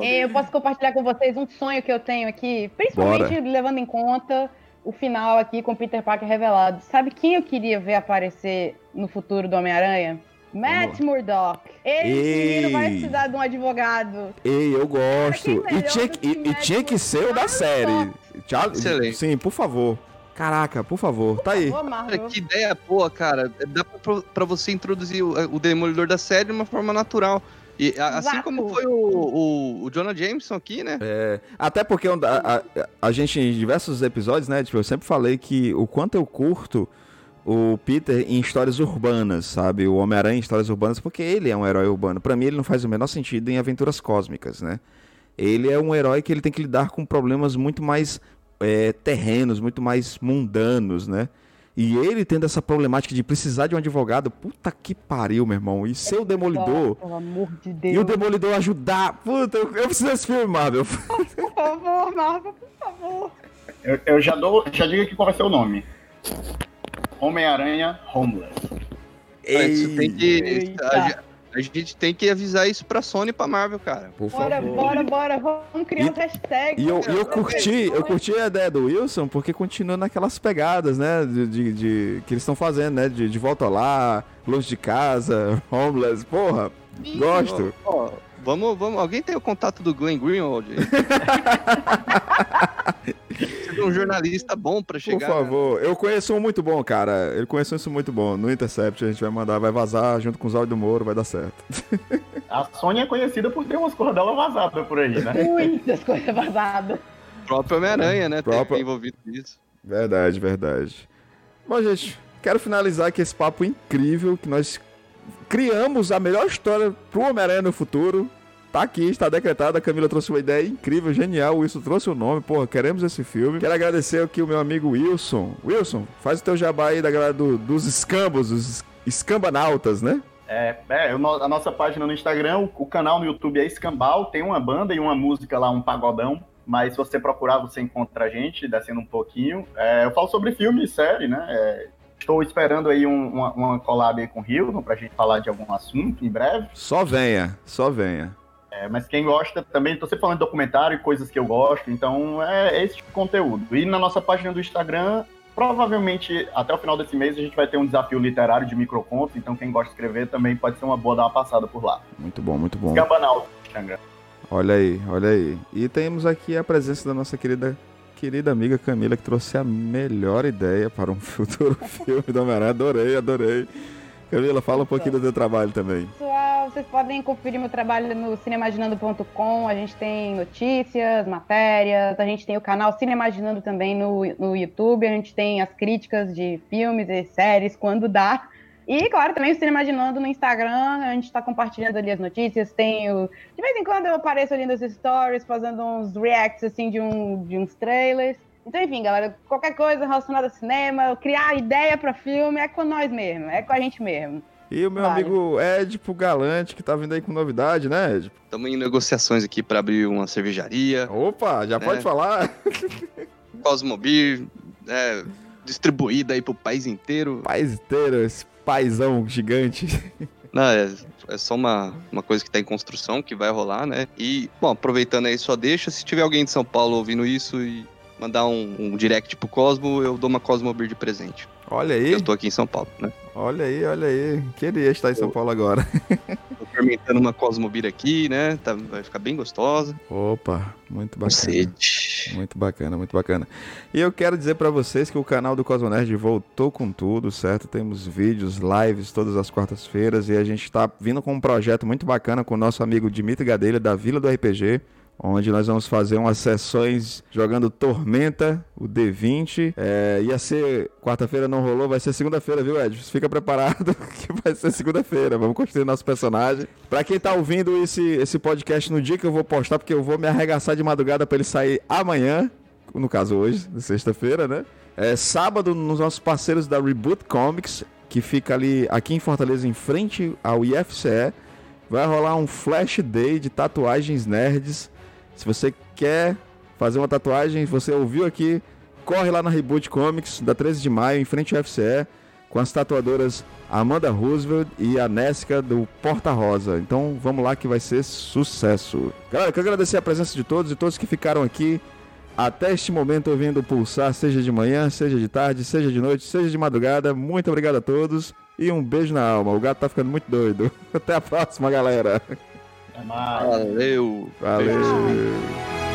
Eu posso compartilhar com vocês um sonho que eu tenho aqui, principalmente levando em conta o final aqui com Peter Parker revelado. Sabe quem eu queria ver aparecer no futuro do Homem-Aranha? Matt Murdock. Menino vai precisar de um advogado. Ei, eu gosto. Cara, E tinha, que- que e, e tinha que ser o da série. Tchau- Excelente. Sim, por favor. Caraca, por favor. Tá aí. Cara, que ideia boa, cara. Dá pra, pra você introduzir o, o Demolidor da série de uma forma natural. E a- assim como foi o, o, o Jonah Jameson aqui, né? É, até porque a, a- a gente, em diversos episódios, né? Tipo, eu sempre falei que o quanto eu curto o Peter em histórias urbanas, sabe? O Homem-Aranha em histórias urbanas, porque ele é um herói urbano. Pra mim, ele não faz o menor sentido em aventuras cósmicas, né? Ele é um herói que ele tem que lidar com problemas muito mais é, terrenos, muito mais mundanos, né? E ele tendo essa problemática de precisar de um advogado, puta que pariu, meu irmão. E ser o Demolidor. Pelo amor de E o Deus. Demolidor ajudar. Puta, eu, eu preciso desse filme, Marvel. Por favor, Marvel, por favor. Eu, eu já dou, já digo aqui qual vai ser o nome. Homem-Aranha Homeless. Isso tem que, Eita. A, ge- a gente tem que avisar isso pra Sony e pra Marvel, cara. Por Bora, favor. bora, bora. Vamos criar E- um hashtag. E eu, eu curti, eu curti a ideia do Wilson porque continua naquelas pegadas, né? De, de- de- que eles estão fazendo, né? De, de volta lá, longe de casa, homeless, porra. Gosto. Ó, ó, vamos, vamos. Alguém tem o contato do Glenn Greenwald? de um jornalista bom pra Por chegar. favor. Eu conheço um muito bom, cara. Eu conheço um muito bom. No Intercept a gente vai mandar, vai vazar junto com os áudios do Moro, vai dar certo. A Sony é conhecida por ter umas cordelas vazadas por aí, né? Muitas coisas vazadas. próprio Homem-Aranha, né? Próprio- envolvido nisso. Verdade, verdade. Bom, gente, quero finalizar aqui esse papo incrível que nós criamos a melhor história pro Homem-Aranha no futuro. Tá aqui, está decretado. A Camila trouxe uma ideia incrível, genial. O Wilson trouxe o nome. Porra, queremos esse filme. Quero agradecer aqui o meu amigo Wilson. Wilson, faz o teu jabá aí da galera do- dos escambos, os escambanautas, né? É, é, a nossa página no Instagram, o, canal no YouTube é Escambau, tem uma banda e uma música lá, um pagodão. Mas se você procurar, você encontra a gente, descendo um pouquinho. É, eu falo sobre filme e série, né? É, estou esperando aí um- uma, uma collab aí com o Hilton pra gente falar de algum assunto em breve. Só venha, só venha. É, mas quem gosta também, estou sempre falando de documentário e coisas que eu gosto, então é, é esse tipo de conteúdo. E na nossa página do Instagram, provavelmente até o final desse mês a gente vai ter um desafio literário de microcontos, então quem gosta de escrever também pode ser uma boa dar uma passada por lá. Muito bom, muito bom. No Instagram. Olha aí, olha aí. E temos aqui a presença da nossa querida querida amiga Camila, que trouxe a melhor ideia para um futuro filme do Homem-Aranha. Adorei, adorei. Camila, fala um pouquinho do teu trabalho também. Pessoal, vocês podem conferir meu trabalho no cinemaginando.com. A gente tem notícias, matérias, a gente tem o canal Cinemaginando também no, no YouTube, a gente tem as críticas de filmes e séries quando dá. E, claro, também o Cinemaginando no Instagram, a gente tá compartilhando ali as notícias, tem o... De vez em quando eu apareço ali nos stories, fazendo uns reacts, assim, de, um, de uns trailers. Então, enfim, galera, qualquer coisa relacionada a cinema, criar ideia pra filme, é com nós mesmo, é com a gente mesmo. E o meu Vale. amigo Edipo Galante, que tá vindo aí com novidade, né, Edipo? Estamos em negociações aqui para abrir uma cervejaria, Opa, já pode É. falar? Cosmobir, é, distribuída aí pro país inteiro. Paz inteiro, esse paizão gigante. Não, é, é só uma, uma coisa que tá em construção, que vai rolar, né? E, bom, aproveitando aí, só deixa, se tiver alguém de São Paulo ouvindo isso e mandar um, um direct pro Cosmo, eu dou uma Cosmobir de presente. Olha aí, Eu tô aqui em São Paulo, né? olha aí, olha aí. Queria estar em São Paulo agora. Tô fermentando uma Cosmobir aqui, né? Tá, vai ficar bem gostosa. Opa, muito bacana. sede. Muito bacana, muito bacana. E eu quero dizer pra vocês que o canal do Cosmonerd voltou com tudo, certo? Temos vídeos, lives todas as quartas-feiras e a gente tá vindo com um projeto muito bacana com o nosso amigo Dimitri Gadelha da Vila do RPG, onde nós vamos fazer umas sessões jogando Tormenta, o D20. É, ia ser quarta-feira, não rolou, vai ser segunda-feira, viu, Ed? Fica preparado que vai ser segunda-feira. Vamos construir nosso personagem. Pra quem tá ouvindo esse, esse podcast no dia que eu vou postar, porque eu vou me arregaçar de madrugada pra ele sair amanhã, no caso hoje, sexta-feira, né? É sábado nos nossos parceiros da Reboot Comics, que fica ali aqui em Fortaleza, em frente ao IFCE. Vai rolar um flash day de tatuagens nerds. Se você quer fazer uma tatuagem, você ouviu aqui, corre lá na Reboot Comics, da 13 de maio, em frente ao FCE, com as tatuadoras Amanda Roosevelt e a Nesca do Porta Rosa. Então vamos lá que vai ser sucesso. Galera, quero agradecer a presença de todos e todos que ficaram aqui até este momento ouvindo Pulsar, seja de manhã, seja de tarde, seja de noite, seja de madrugada. Muito obrigado a todos e um beijo na alma. O gato tá ficando muito doido. Até a próxima, galera. É mais. Valeu. Valeu.